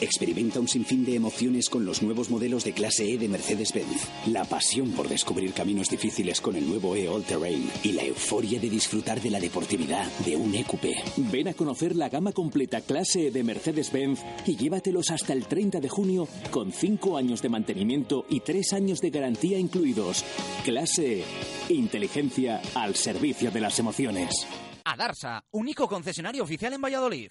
Experimenta un sinfín de emociones con los nuevos modelos de clase E de Mercedes-Benz. La pasión por descubrir caminos difíciles con el nuevo E All Terrain y la euforia de disfrutar de la deportividad de un EQP. Ven a conocer la gama completa clase E de Mercedes-Benz y llévatelos hasta el 30 de junio con 5 años de mantenimiento y 3 años de garantía incluidos. Clase E. Inteligencia al servicio de las emociones. Adarsa, único concesionario oficial en Valladolid.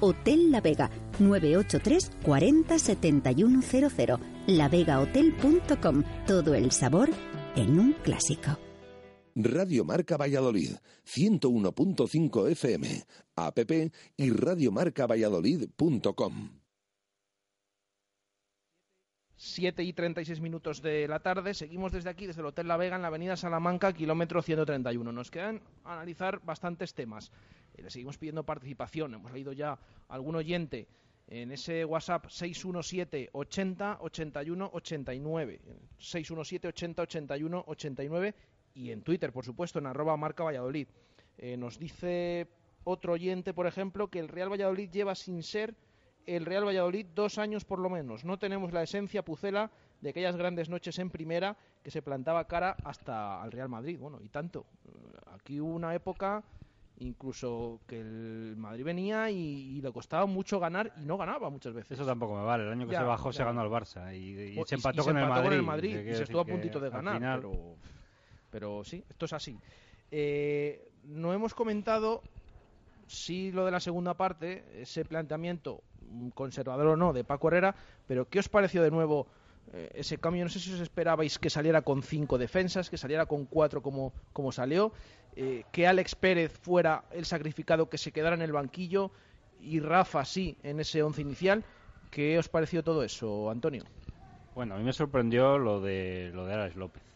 Hotel La Vega, 983 40 7100. lavegahotel.com. Todo el sabor en un clásico. Radio Marca Valladolid, 101.5 FM, app y radiomarcavalladolid.com. 7 y 36 minutos de la tarde. Seguimos desde aquí, desde el Hotel La Vega, en la avenida Salamanca, kilómetro 131. Nos quedan analizar bastantes temas. Eh, le seguimos pidiendo participación. Hemos leído ya algún oyente en ese WhatsApp 617 80 81 89. 617 80 81 89 y en Twitter, por supuesto, en arroba marca Valladolid. Eh, nos dice otro oyente, por ejemplo, que el Real Valladolid lleva sin ser el Real Valladolid dos años por lo menos. No tenemos la esencia pucela de aquellas grandes noches en primera que se plantaba cara hasta al Real Madrid. Bueno, y tanto. Aquí hubo una época incluso que el Madrid venía y, le costaba mucho ganar y no ganaba muchas veces. Eso tampoco me vale. El año que se bajó se ganó al Barça y, se empató, con, el Madrid, y se estuvo a puntito de ganar. Pero, pero sí, esto es así. Eh, no hemos comentado si lo de la segunda parte, ese planteamiento conservador o no de Paco Herrera, pero ¿qué os pareció de nuevo eh, ese cambio? No sé si os esperabais que saliera con cinco defensas, que saliera con cuatro como, como salió, eh, que Alex Pérez fuera el sacrificado que se quedara en el banquillo y Rafa sí en ese once inicial. ¿Qué os pareció todo eso, Antonio? Bueno, a mí me sorprendió lo de lo de Alex López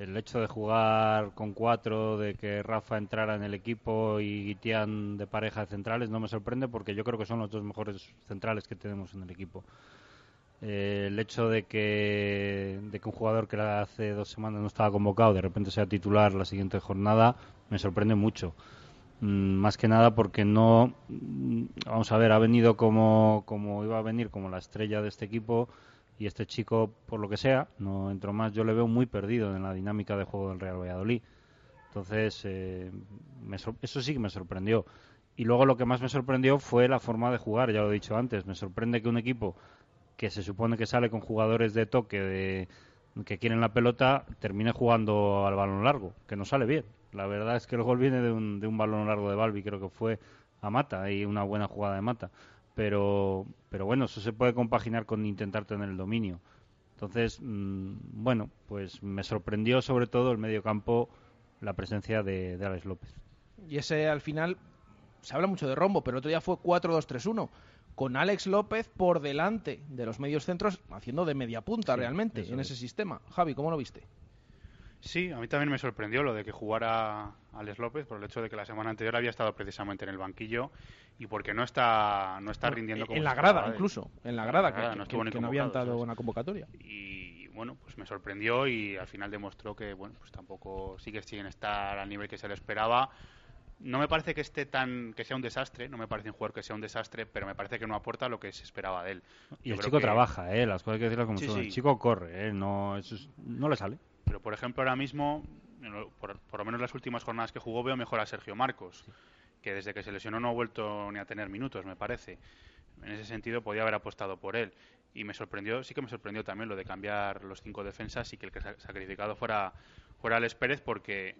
el hecho de jugar con cuatro, de que Rafa entrara en el equipo y Guitián de pareja de centrales, no me sorprende porque yo creo que son los dos mejores centrales que tenemos en el equipo. Eh, el hecho de que, de que un jugador que hace dos semanas no estaba convocado de repente sea titular la siguiente jornada me sorprende mucho. Mm, más que nada porque no, mm, vamos a ver, ha venido como, como iba a venir como la estrella de este equipo y este chico, por lo que sea, no entro más, yo le veo muy perdido en la dinámica de juego del Real Valladolid. Entonces, eh, eso sí que me sorprendió. Y luego lo que más me sorprendió fue la forma de jugar, ya lo he dicho antes. Me sorprende que un equipo que se supone que sale con jugadores de toque, de, que quieren la pelota, termine jugando al balón largo, que no sale bien. La verdad es que el gol viene de un, de un balón largo de Balbi, creo que fue a Mata, y una buena jugada de Mata pero, pero bueno, eso se puede compaginar con intentar tener el dominio. Entonces, mm, bueno, pues me sorprendió sobre todo el medio campo la presencia de, de, Alex López. Y ese al final, se habla mucho de rombo, pero el otro día fue 4-2-3-1, con Alex López por delante de los medios centros, haciendo de media punta realmente en ese sistema. Javi, ¿cómo lo viste? Sí, a mí también me sorprendió lo de que jugara Alex López por el hecho de que la semana anterior había estado precisamente en el banquillo y porque no está no está rindiendo como en la grada de incluso en la grada, que, no que- que no había convocado, entrado ¿sabes? en la convocatoria y bueno pues me sorprendió y al final demostró que bueno pues tampoco sigue sin estar al nivel que se le esperaba no me parece que esté tan que sea un desastre no me parece un jugador que sea un desastre pero me parece que no aporta lo que se esperaba de él Y Yo el chico que- trabaja, ¿eh? Las cosas hay que decirlas como Sí, son. sí. El chico corre, ¿eh? No, eso es- no le sale. Pero, por ejemplo, ahora mismo, por, por lo menos las últimas jornadas que jugó, veo mejor a Sergio Marcos, que desde que se lesionó no ha vuelto ni a tener minutos, me parece. En ese sentido, podía haber apostado por él. Y me sorprendió, sí que me sorprendió también lo de cambiar los cinco defensas y que el que sa- sacrificado fuera, fuera Alex Pérez, porque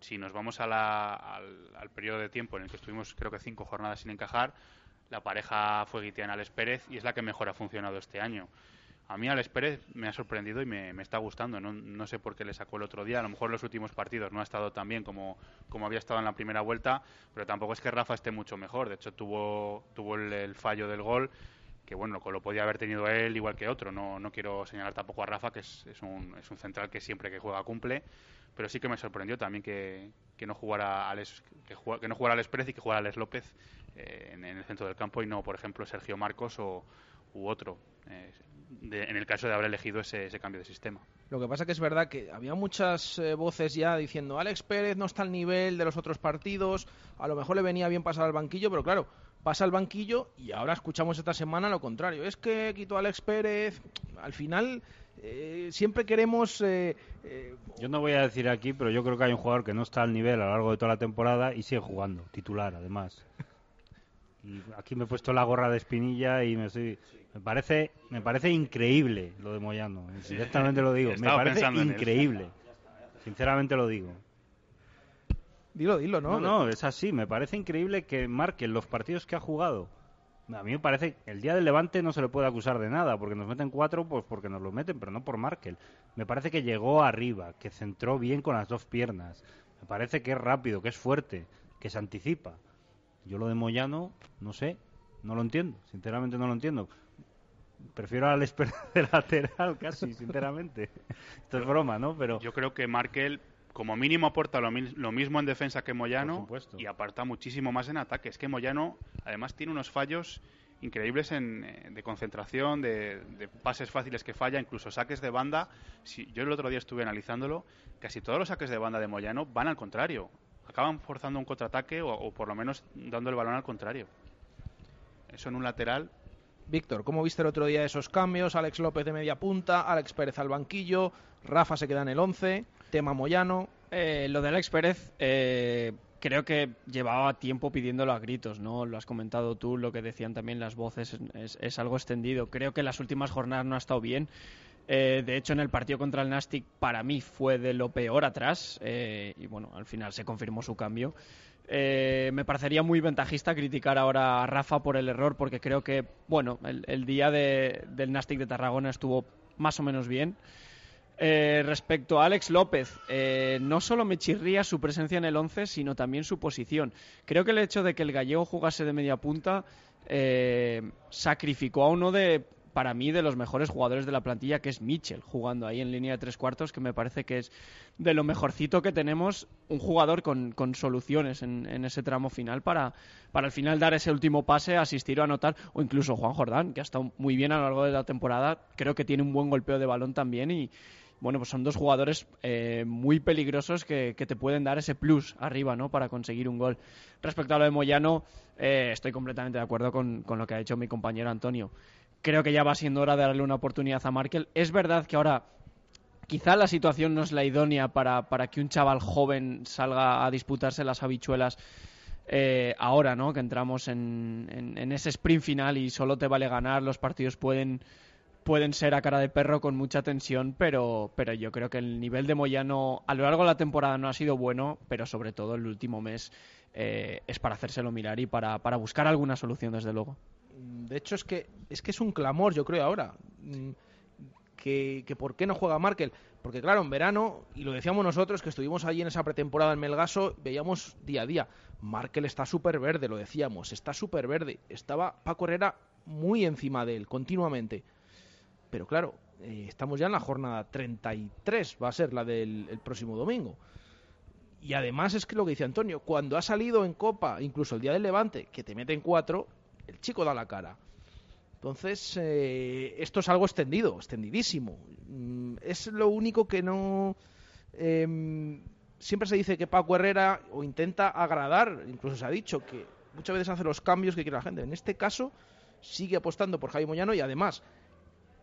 si nos vamos a la- al, periodo de tiempo en el que estuvimos, creo que cinco jornadas sin encajar, la pareja fue Guitián Alex Pérez y es la que mejor ha funcionado este año. A mí Alex Pérez me ha sorprendido y me, me está gustando. No, no sé por qué le sacó el otro día. A lo mejor los últimos partidos no ha estado tan bien como, como había estado en la primera vuelta, pero tampoco es que Rafa esté mucho mejor. De hecho, tuvo, tuvo el, el fallo del gol, que bueno, lo podía haber tenido él igual que otro. No, no quiero señalar tampoco a Rafa, que es, es, un, es un central que siempre que juega cumple, pero sí que me sorprendió también que, que no jugara Alex, que, no Alex Pérez y que jugara Alex López eh, en, el centro del campo y no, por ejemplo, Sergio Marcos o, u otro. eh, de- en el caso de haber elegido ese, ese cambio de sistema. Lo que pasa que es verdad que había muchas eh, voces ya diciendo Alex Pérez no está al nivel de los otros partidos, a lo mejor le venía bien pasar al banquillo, pero claro, pasa al banquillo y ahora escuchamos esta semana lo contrario. Es que quitó Alex Pérez, al final eh, siempre queremos... eh, eh, Yo no voy a decir aquí, pero yo creo que hay un jugador que no está al nivel a lo largo de toda la temporada y sigue jugando, titular además. Y aquí me he puesto la gorra de espinilla y me estoy... Me parece, me parece increíble lo de Moyano. Directamente lo digo. Me parece increíble. Sinceramente lo digo. Dilo, dilo, ¿no? No, no, es así. Me parece increíble que marquen los partidos que ha jugado. A mí me parece el día del Levante no se le puede acusar de nada, porque nos meten cuatro, pues porque nos lo meten, pero no por Markel. Me parece que llegó arriba, que centró bien con las dos piernas. Me parece que es rápido, que es fuerte, que se anticipa. Yo lo de Moyano, no sé, no lo entiendo. Sinceramente no lo entiendo. Prefiero al Esper de lateral casi, sinceramente. Esto es broma, ¿no? Pero Yo creo que Markel, como mínimo, aporta lo, lo mismo en defensa que Moyano y aparta muchísimo más en ataque. Es que Moyano, además, tiene unos fallos increíbles en, eh, de concentración, de, de pases fáciles que falla, incluso saques de banda. Si, yo el otro día estuve analizándolo, casi todos los saques de banda de Moyano van al contrario. Acaban forzando un contraataque o, o por lo menos dando el balón al contrario. Eso en un lateral Víctor, ¿cómo viste el otro día esos cambios? Alex López de media punta, Alex Pérez al banquillo, Rafa se queda en el 11, tema Moyano. Eh, lo de Alex Pérez, eh, creo que llevaba tiempo pidiéndolo a gritos, ¿no? Lo has comentado tú, lo que decían también las voces, es, algo extendido. Creo que las últimas jornadas no ha estado bien. Eh, de hecho, en el partido contra el Nastic, para mí fue de lo peor atrás. eh, y bueno, al final se confirmó su cambio. Me parecería muy ventajista criticar ahora a Rafa por el error, porque creo que, bueno, el, día de- del Nastic de Tarragona estuvo más o menos bien. Eh, respecto a Alex López, eh, no solo me chirría su presencia en el 11, sino también su posición. Creo que el hecho de que el gallego jugase de media punta eh, sacrificó a uno de, para mí, de los mejores jugadores de la plantilla, que es Mitchell, jugando ahí en línea de tres cuartos, que me parece que es de lo mejorcito que tenemos, un jugador con, soluciones en, en ese tramo final para, para al final dar ese último pase, asistir o anotar, o incluso Juan Jordán, que ha estado muy bien a lo largo de la temporada, creo que tiene un buen golpeo de balón también y bueno, pues son dos jugadores eh, muy peligrosos que, te pueden dar ese plus arriba, ¿no? Para conseguir un gol. Respecto a lo de Moyano, eh, estoy completamente de acuerdo con, con lo que ha dicho mi compañero Antonio. Creo que ya va siendo hora de darle una oportunidad a Markel. Es verdad que ahora quizá la situación no es la idónea para, para que un chaval joven salga a disputarse las habichuelas eh, ahora, ¿no? Que entramos en, en- en ese sprint final y solo te vale ganar, los partidos pueden, pueden ser a cara de perro con mucha tensión, pero, pero yo creo que el nivel de Moyano a lo largo de la temporada no ha sido bueno, pero sobre todo el último mes eh, es para hacérselo mirar y para, para buscar alguna solución, desde luego. De hecho, es que es que es un clamor, yo creo, ahora. Mm, Que, que por qué no juega Markel. Porque claro, en verano, y lo decíamos nosotros, que estuvimos allí en esa pretemporada en Melgaso, veíamos día a día. Markel está súper verde, lo decíamos, está súper verde. Estaba Paco Herrera muy encima de él, continuamente. Pero claro, eh, estamos ya en la jornada 33, va a ser la del el próximo domingo. Y además es que lo que dice Antonio, cuando ha salido en Copa, incluso el día del Levante, que te meten cuatro, el chico da la cara. Entonces, eh, esto es algo extendido, extendidísimo. Mm, es lo único que no... em, siempre se dice que Paco Herrera o intenta agradar, incluso se ha dicho que muchas veces hace los cambios que quiere la gente. En este caso, sigue apostando por Javi Moyano y además,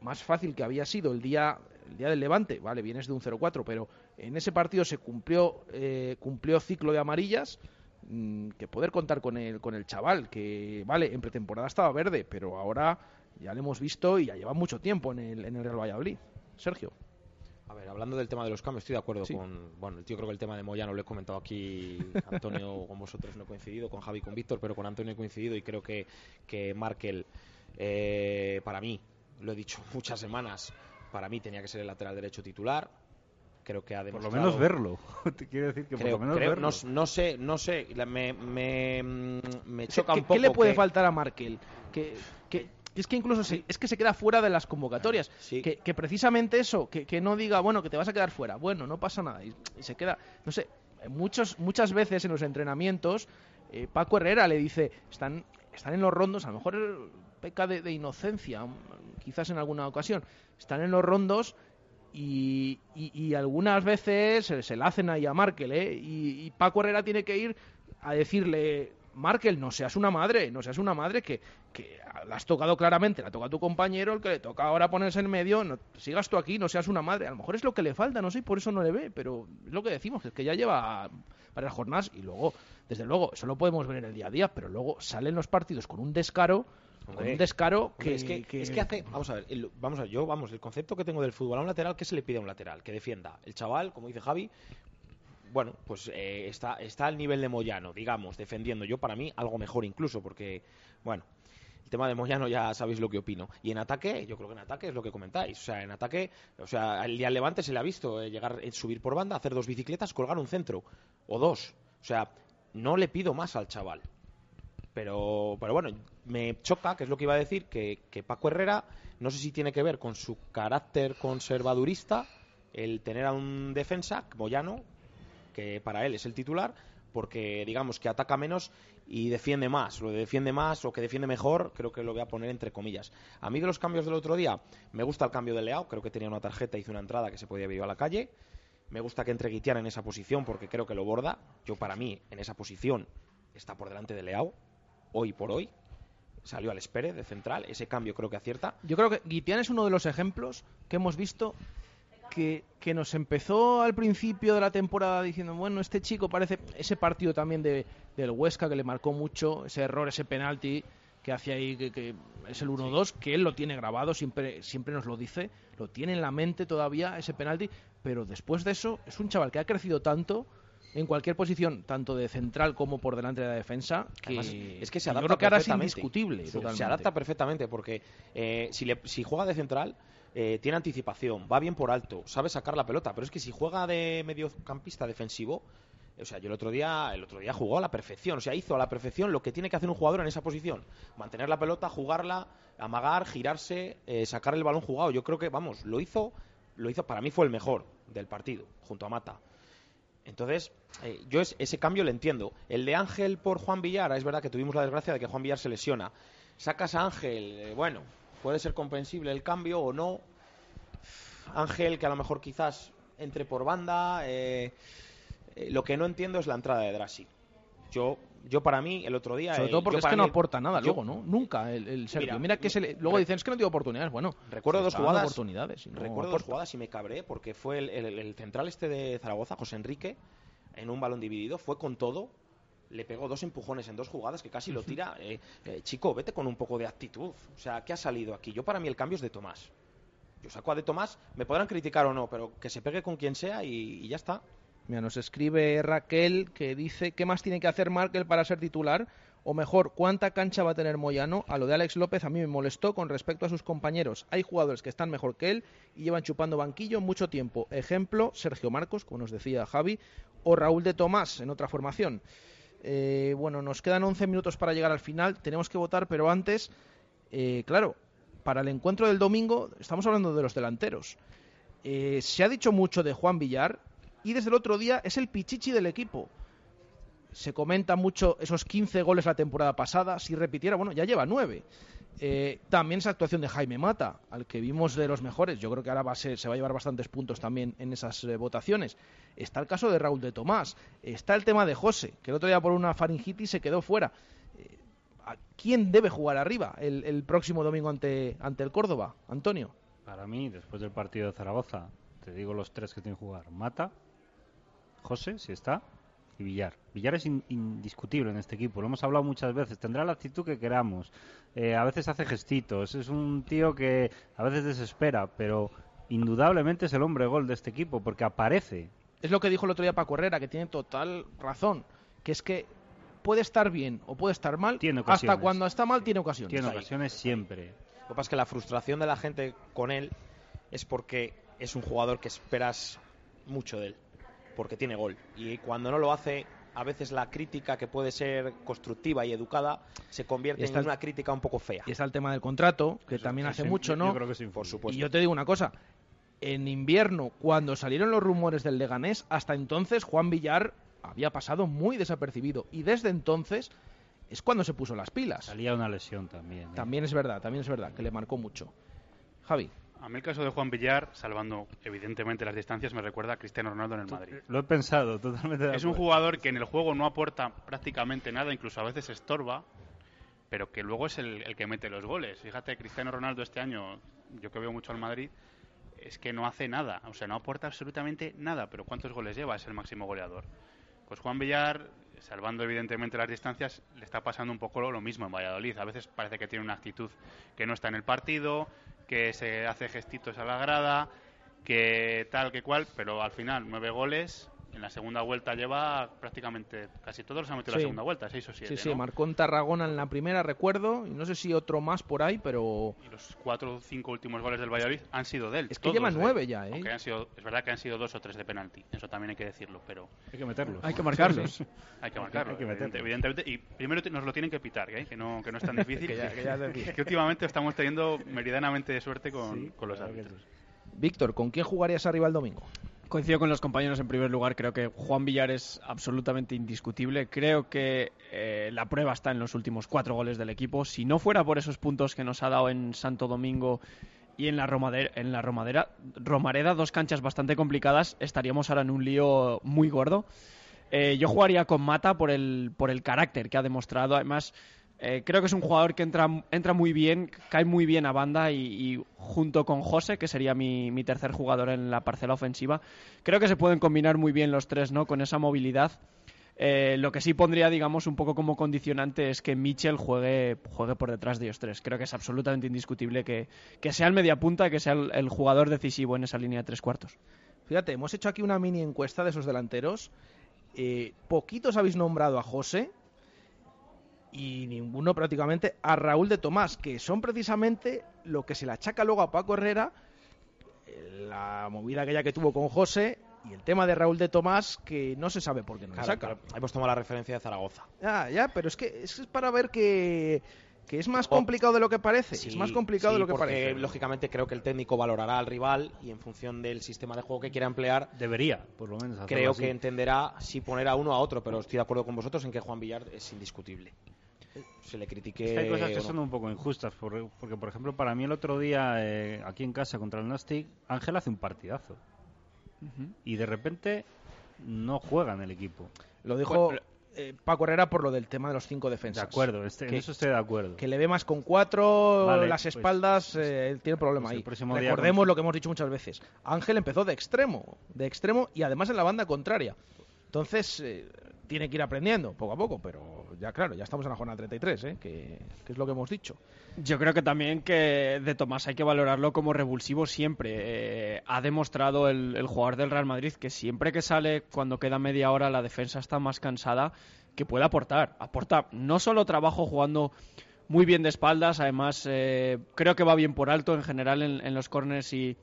más fácil que había sido el día, el día del Levante, vale, vienes de un 0-4, pero en ese partido se cumplió, eh, cumplió ciclo de amarillas, mm, que poder contar con el, con el chaval, que vale, en pretemporada estaba verde, pero ahora ya lo hemos visto y ya lleva mucho tiempo en el, en el Real Valladolid. Sergio. A ver, hablando del tema de los cambios, estoy de acuerdo con. Bueno, yo creo que el tema de Moyano lo he comentado aquí, Antonio, con vosotros no he coincidido, con Javi, con Víctor, pero con Antonio he coincidido y creo que, que Markel, eh, para mí, lo he dicho muchas semanas, para mí tenía que ser el lateral derecho titular. Creo que ha Por lo demostrado. menos verlo. Te quiero decir que Creo- por lo menos creo- verlo. no, no sé, no sé, me, me, mm, me ¿Qué, choca qué- un qué poco. le puede que- faltar a Markel? Que, que- es que incluso se, es que se queda fuera de las convocatorias. Que, que precisamente eso, que, que no diga, bueno, que te vas a quedar fuera. Bueno, no pasa nada. Y, y se queda, no sé, muchos, muchas veces en los entrenamientos, eh, Paco Herrera le dice, están, están en los rondos, a lo mejor peca de, inocencia, mm, quizás en alguna ocasión, están en los rondos y, y- algunas veces se, se la hacen ahí a Markel, ¿eh? Y, Paco Herrera tiene que ir a decirle, Markel, no seas una madre, no seas una madre que, que la has tocado claramente, la toca tu compañero, el que le toca ahora ponerse en medio, no, sigas tú aquí, no seas una madre. A lo mejor es lo que le falta, no sé, y por eso no le ve, pero es lo que decimos, que es que ya lleva varias jornadas y luego, desde luego, eso lo podemos ver en el día a día, pero luego salen los partidos con un descaro, Hombre, un descaro hombre, que, es, que, es que hace, vamos a ver, el- vamos a ver, yo, vamos, el concepto que tengo del fútbol a un lateral, ¿qué se le pide a un lateral? Que defienda. El chaval, como dice Javi, bueno, pues eh, está, está al nivel de Moyano, digamos, defendiendo. Yo, para mí, algo mejor incluso, porque, bueno, el tema de Moyano ya sabéis lo que opino. Y en ataque, yo creo que en ataque es lo que comentáis. O sea, en ataque, o sea, el día Levante se le ha visto eh, llegar, eh, subir por banda, hacer dos bicicletas, colgar un centro, o dos. O sea, no le pido más al chaval. Pero, pero bueno, me choca, que es lo que iba a decir, que, que Paco Herrera, no sé si tiene que ver con su carácter conservadurista, el tener a un defensa, Moyano, que para él es el titular, porque digamos que ataca menos y defiende más. Lo de defiende más o que defiende mejor, creo que lo voy a poner entre comillas. A mí de los cambios del otro día, me gusta el cambio de Leao, creo que tenía una tarjeta, hizo una entrada que se podía ido a la calle. Me gusta que entre Guitián en esa posición porque creo que lo borda. Yo para mí, en esa posición, está por delante de Leao, hoy por hoy. Salió al espere de central, ese cambio creo que acierta. Yo creo que Guitián es uno de los ejemplos que hemos visto que, que nos empezó al principio de la temporada diciendo, bueno, este chico parece ese partido también de, del Huesca que le marcó mucho, ese error, ese penalti que hace ahí, que, que es el 1-2, que él lo tiene grabado, siempre, siempre nos lo dice, lo tiene en la mente todavía ese penalti, pero después de eso es un chaval que ha crecido tanto en cualquier posición, tanto de central como por delante de la defensa, que Además, es que se yo adapta creo que ahora es indiscutible. Se- adapta perfectamente porque eh, si, le- si juega de central eh, tiene anticipación, va bien por alto, sabe sacar la pelota, pero es que si juega de mediocampista defensivo, o sea, yo el otro día el otro día jugó a la perfección, o sea, hizo a la perfección lo que tiene que hacer un jugador en esa posición, mantener la pelota, jugarla, amagar, girarse, eh, sacar el balón jugado. Yo creo que vamos, lo hizo, lo hizo para mí fue el mejor del partido junto a Mata. Entonces, eh, yo es- ese cambio lo entiendo. El de Ángel por Juan Villar, es verdad que tuvimos la desgracia de que Juan Villar se lesiona. Sacas a Ángel, eh, bueno, puede ser comprensible el cambio o no. Ángel, que a lo mejor quizás entre por banda. eh, eh, lo que no entiendo es la entrada de Drassi. Yo, yo para mí, el otro día. Sobre eh, todo porque es que no mí- aporta nada yo- luego, ¿no? Nunca el, el Sergio. Mira, Mira, que se le- luego dicen es que no dio oportunidades. Bueno, Recuerdo dos jugadas. oportunidades. no recuerdo dos jugadas y me cabré porque fue el, el- el central este de Zaragoza, José Enrique, en un balón dividido, fue con todo. Le pegó dos empujones en dos jugadas que casi lo tira. Eh, eh, chico, vete con un poco de actitud. O sea, ¿qué ha salido aquí? Yo para mí el cambio es de Tomás. Yo saco a de Tomás, me podrán criticar o no, pero que se pegue con quien sea y, y ya está. Mira, nos escribe Raquel que dice ¿qué más tiene que hacer Markel para ser titular? O mejor, ¿cuánta cancha va a tener Moyano? A lo de Alex López a mí me molestó con respecto a sus compañeros. Hay jugadores que están mejor que él y llevan chupando banquillo mucho tiempo. Ejemplo, Sergio Marcos, como nos decía Javi, o Raúl de Tomás en otra formación. Eh, bueno, nos quedan 11 minutos para llegar al final. Tenemos que votar, pero antes, eh, claro, para el encuentro del domingo, estamos hablando de los delanteros. Eh, se ha dicho mucho de Juan Villar y desde el otro día es el pichichi del equipo. Se comenta mucho esos 15 goles la temporada pasada. Si repitiera, bueno, ya lleva 9. Eh, también esa actuación de Jaime Mata, al que vimos de los mejores. Yo creo que ahora va a se va a llevar bastantes puntos también en esas eh, votaciones. Está el caso de Raúl de Tomás. Está el tema de José, que el otro día por una faringitis se quedó fuera. Eh, ¿A quién debe jugar arriba el, el, próximo domingo ante, ante el Córdoba? Antonio. Para mí, después del partido de Zaragoza, te digo los tres que tienen que jugar. Mata, José, si está, y Villar. Villar es indiscutible en este equipo, lo hemos hablado muchas veces, tendrá la actitud que queramos, eh, a veces hace gestitos, es un tío que a veces desespera, pero indudablemente es el hombre gol de este equipo porque aparece. Es lo que dijo el otro día Paco Herrera, que tiene total razón, que es que puede estar bien o puede estar mal, tiene hasta cuando está mal tiene ocasiones. Tiene ocasiones siempre. Lo que pasa es que la frustración de la gente con él es porque es un jugador que esperas mucho de él porque tiene gol. Y cuando no lo hace, a veces la crítica que puede ser constructiva y educada se convierte en una crítica un poco fea. Y está el tema del contrato, que también hace mucho, ¿no? Yo creo que sí, por supuesto. Y yo te digo una cosa, en invierno, cuando salieron los rumores del Leganés, hasta entonces Juan Villar había pasado muy desapercibido y desde entonces es cuando se puso las pilas. Salía una lesión también. ¿eh? También es verdad, también es verdad, que le marcó mucho. Javi. A mí el caso de Juan Villar, salvando evidentemente las distancias, me recuerda a Cristiano Ronaldo en el Madrid. Lo he pensado, totalmente. es un jugador que en el juego no aporta prácticamente nada, incluso a veces estorba, pero que luego es el, el que mete los goles. Fíjate, Cristiano Ronaldo este año, yo que veo mucho al Madrid, es que no hace nada, o sea, no aporta absolutamente nada, pero ¿cuántos goles lleva? Es el máximo goleador. Pues Juan Villar, salvando evidentemente las distancias, le está pasando un poco lo mismo en Valladolid. A veces parece que tiene una actitud que no está en el partido, que se hace gestitos a la grada, que tal, que cual, pero al final nueve goles en la segunda vuelta lleva prácticamente casi todos los ha metido en la segunda vuelta, seis o siete. Sí, sí, marcó en Tarragona en la primera, recuerdo, y no sé si otro más por ahí, pero. Y los cuatro o cinco últimos goles del Valladolid han sido de él. Es que lleva nueve ya, ¿eh? Han sido, es verdad que han sido dos o tres de penalti, eso también hay que decirlo, pero. Hay que meterlos. Hay que marcarlos. hay que marcarlos, evidentemente. Y primero nos lo tienen que pitar, ¿eh? que, no, que no es tan difícil. que, ya, que, ya que, últimamente estamos teniendo meridianamente de suerte con, con los árbitros. Víctor, ¿con quién jugarías arriba el domingo? Coincido con los compañeros en primer lugar, creo que Juan Villar es absolutamente indiscutible. Creo que eh, la prueba está en los últimos cuatro goles del equipo. Si no fuera por esos puntos que nos ha dado en Santo Domingo y en la, Romadera, en la Romadera, Romareda, dos canchas bastante complicadas, estaríamos ahora en un lío muy gordo. Eh, yo jugaría con Mata por el, por el carácter que ha demostrado. Además, eh, creo que es un jugador que entra, entra muy bien, cae muy bien a banda y, junto con José, que sería mi, tercer jugador en la parcela ofensiva, creo que se pueden combinar muy bien los tres, ¿no? Con esa movilidad. Eh, lo que sí pondría, digamos, un poco como condicionante es que Mitchell juegue, juegue por detrás de ellos tres. Creo que es absolutamente indiscutible que, que sea el mediapunta, que sea el, jugador decisivo en esa línea de tres cuartos. Fíjate, hemos hecho aquí una mini encuesta de esos delanteros. Eh, poquitos habéis nombrado a José, y ninguno prácticamente a Raúl de Tomás, que son precisamente lo que se le achaca luego a Paco Herrera, eh, la movida aquella que tuvo con José y el tema de Raúl de Tomás que no se sabe por qué no claro, saca. Hemos tomado la referencia de Zaragoza. Ya, ya, pero es que es para ver que que es más complicado de lo que parece. es más complicado de lo que porque, parece. Lógicamente creo que el técnico valorará al rival y en función del sistema de juego que quiera emplear. Debería, por lo menos. Creo así. que entenderá si poner a uno a otro, pero estoy de acuerdo con vosotros en que Juan Villar es indiscutible. Se le que hay cosas que son un poco injustas, porque, porque, por ejemplo, para mí el otro día, eh, aquí en casa contra el Nastic, Ángel hace un partidazo. Uh -huh. Y de repente no juega en el equipo. Lo dijo. Eh, Paco Herrera por lo del tema de los cinco defensas. De acuerdo, este, que, en eso estoy de acuerdo. Que le ve más con cuatro, vale, las pues, espaldas, pues, eh, tiene problema pues ahí. Recordemos con... lo que hemos dicho muchas veces. Ángel empezó de extremo, de extremo y además en la banda contraria. Entonces, eh, tiene que ir aprendiendo poco a poco, pero ya claro, ya estamos en la jornada 33, ¿eh? que, es lo que hemos dicho. Yo creo que también que de Tomás hay que valorarlo como revulsivo siempre. Eh, ha demostrado el, el, jugador del Real Madrid que siempre que sale, cuando queda media hora, la defensa está más cansada, que puede aportar. Aporta no solo trabajo jugando muy bien de espaldas, además eh, creo que va bien por alto en general en, en los corners y,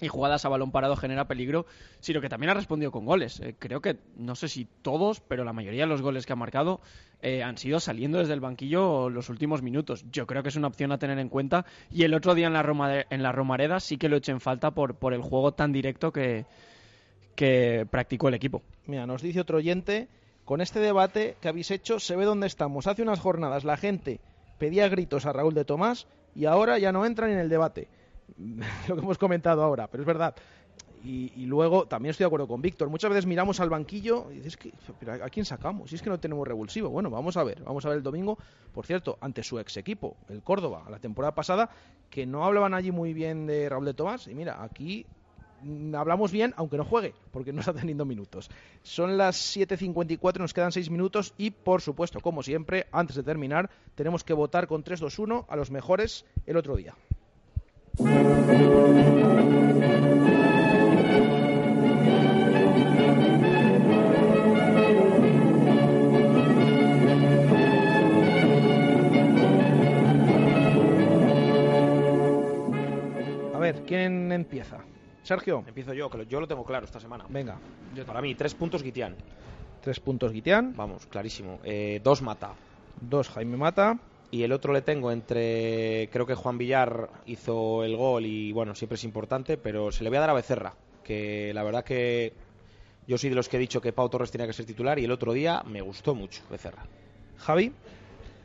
y jugadas a balón parado genera peligro, sino que también ha respondido con goles. Eh, creo que, no sé si todos, pero la mayoría de los goles que ha marcado eh, han sido saliendo desde el banquillo los últimos minutos. Yo creo que es una opción a tener en cuenta. Y el otro día en la, Roma, en la Romareda sí que lo eché en falta por, por el juego tan directo que, que practicó el equipo. Mira, nos dice otro oyente, con este debate que habéis hecho se ve dónde estamos. Hace unas jornadas la gente pedía gritos a Raúl de Tomás y ahora ya no entran en el debate. lo que hemos comentado ahora, pero es verdad. Y, luego también estoy de acuerdo con Víctor. Muchas veces miramos al banquillo y dices, que, ¿a quién sacamos? Si es que no tenemos revulsivo. Bueno, vamos a ver. Vamos a ver el domingo, por cierto, ante su ex equipo, el Córdoba, la temporada pasada, que no hablaban allí muy bien de Raúl de Tomás. Y mira, aquí hablamos bien, aunque no juegue, porque no está teniendo minutos. Son las 7.54, nos quedan 6 minutos y, por supuesto, como siempre, antes de terminar, tenemos que votar con 3-2-1 a los mejores el otro día. A ver, ¿quién empieza? Sergio. Empiezo yo, que yo lo tengo claro esta semana. Venga. Para mí, tres puntos Guitián. Tres puntos Guitián. Vamos, clarísimo. Eh, dos Mata. Dos Jaime Mata y el otro le tengo entre creo que Juan Villar hizo el gol y bueno siempre es importante pero se le voy a dar a Becerra que la verdad que yo soy de los que he dicho que Pau Torres tenía que ser titular y el otro día me gustó mucho Becerra. Javi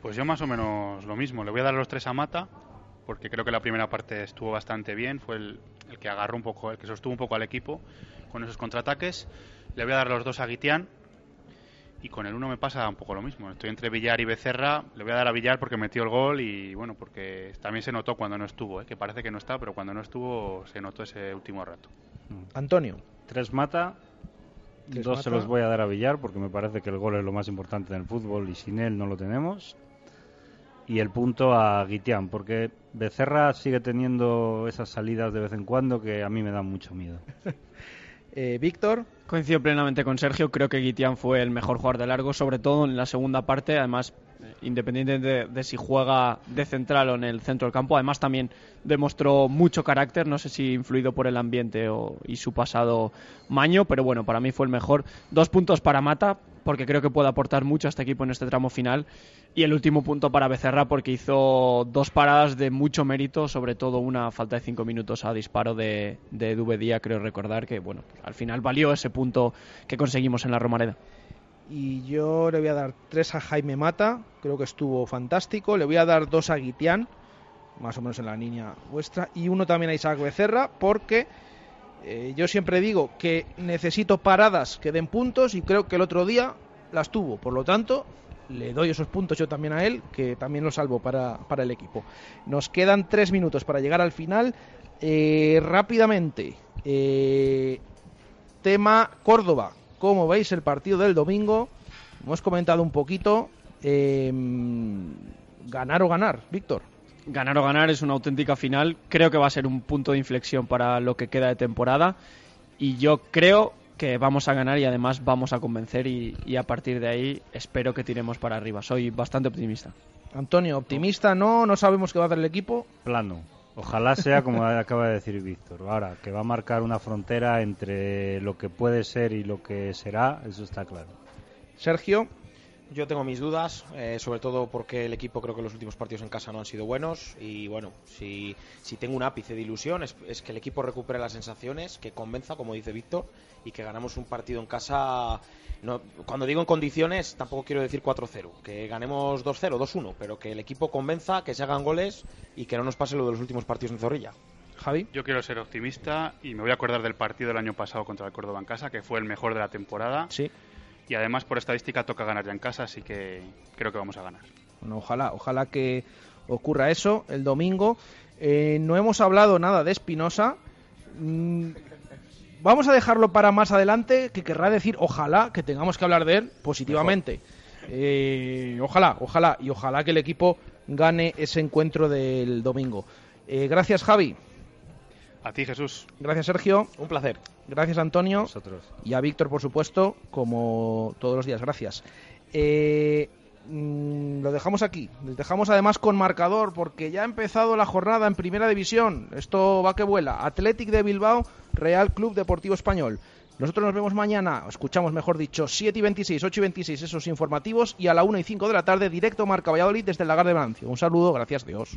pues yo más o menos lo mismo le voy a dar a los tres a Mata porque creo que la primera parte estuvo bastante bien fue el, el que agarró un poco el que sostuvo un poco al equipo con esos contraataques. Le voy a dar a los dos a Guitián y con el uno me pasa un poco lo mismo. Estoy entre Villar y Becerra. Le voy a dar a Villar porque metió el gol y bueno, porque también se notó cuando no estuvo, ¿eh? que parece que no está, pero cuando no estuvo se notó ese último rato. Mm. Antonio. Tres mata. dos se los voy a dar a Villar porque me parece que el gol es lo más importante en el fútbol y sin él no lo tenemos. Y el punto a Guitián porque Becerra sigue teniendo esas salidas de vez en cuando que a mí me dan mucho miedo. Eh, Víctor. Coincido plenamente con Sergio. Creo que Guitián fue el mejor jugador de largo, sobre todo en la segunda parte. Además, independiente de, si juega de central o en el centro del campo. Además, también demostró mucho carácter. No sé si influido por el ambiente o, y su pasado maño, pero bueno, para mí fue el mejor. Dos puntos para Mata, porque creo que puede aportar mucho a este equipo en este tramo final. Y el último punto para Becerra, porque hizo dos paradas de mucho mérito, sobre todo una falta de cinco minutos a disparo de, de Dubedía, creo recordar que, bueno, al final valió ese punto que conseguimos en la Romareda. Y yo le voy a dar tres a Jaime Mata, creo que estuvo fantástico. Le voy a dar dos a Guitián, más o menos en la línea vuestra. Y uno también a Isaac Becerra, porque eh, yo siempre digo que necesito paradas que den puntos y creo que el otro día las tuvo. Por lo tanto, le doy esos puntos yo también a él, que también lo salvo para, el equipo. Nos quedan tres minutos para llegar al final. Eh, rápidamente, eh, tema Córdoba. ¿Cómo veis el partido del domingo? Hemos comentado un poquito. ganar o ganar, Víctor ganar o ganar es una auténtica final. Creo que va a ser un punto de inflexión para lo que queda de temporada. Y yo creo que vamos a ganar y además vamos a convencer y, a partir de ahí espero que tiremos para arriba. Soy bastante optimista. Antonio, optimista no, no sabemos qué va a hacer el equipo. Plano. Ojalá sea como acaba de decir Víctor. Ahora, que va a marcar una frontera entre lo que puede ser y lo que será, eso está claro. Sergio. Yo tengo mis dudas, eh, sobre todo porque el equipo creo que los últimos partidos en casa no han sido buenos y bueno, si, si tengo un ápice de ilusión es, que el equipo recupere las sensaciones, que convenza, como dice Víctor, y que ganamos un partido en casa. No, cuando digo en condiciones, tampoco quiero decir 4-0, que ganemos 2-0, 2-1, pero que el equipo convenza, que se hagan goles y que no nos pase lo de los últimos partidos en Zorrilla. Javi. Yo quiero ser optimista y me voy a acordar del partido del año pasado contra el Córdoba en casa, que fue el mejor de la temporada. Sí y además por estadística toca ganar ya en casa, así que creo que vamos a ganar. Bueno, ojalá, ojalá que ocurra eso el domingo. Eh, no hemos hablado nada de Espinosa. Mm, vamos a dejarlo para más adelante, que querrá decir ojalá que tengamos que hablar de él positivamente. Eh, ojalá, ojalá, y ojalá que el equipo gane ese encuentro del domingo. Eh, gracias, Javi. A ti, Jesús. Gracias, Sergio. Un placer. Gracias, Antonio. Y a Víctor, por supuesto, como todos los días. Gracias. Eh, mm, lo dejamos aquí. Les dejamos además con marcador porque ya ha empezado la jornada en Primera División. Esto va que vuela. Athletic de Bilbao, Real Club Deportivo Español. Nosotros nos vemos mañana, escuchamos mejor dicho, 7 y 26, 8 y 26 esos informativos y a la 1 y 5 de la tarde directo Marca Valladolid desde el Lagar de Mancio. Un saludo, gracias Dios.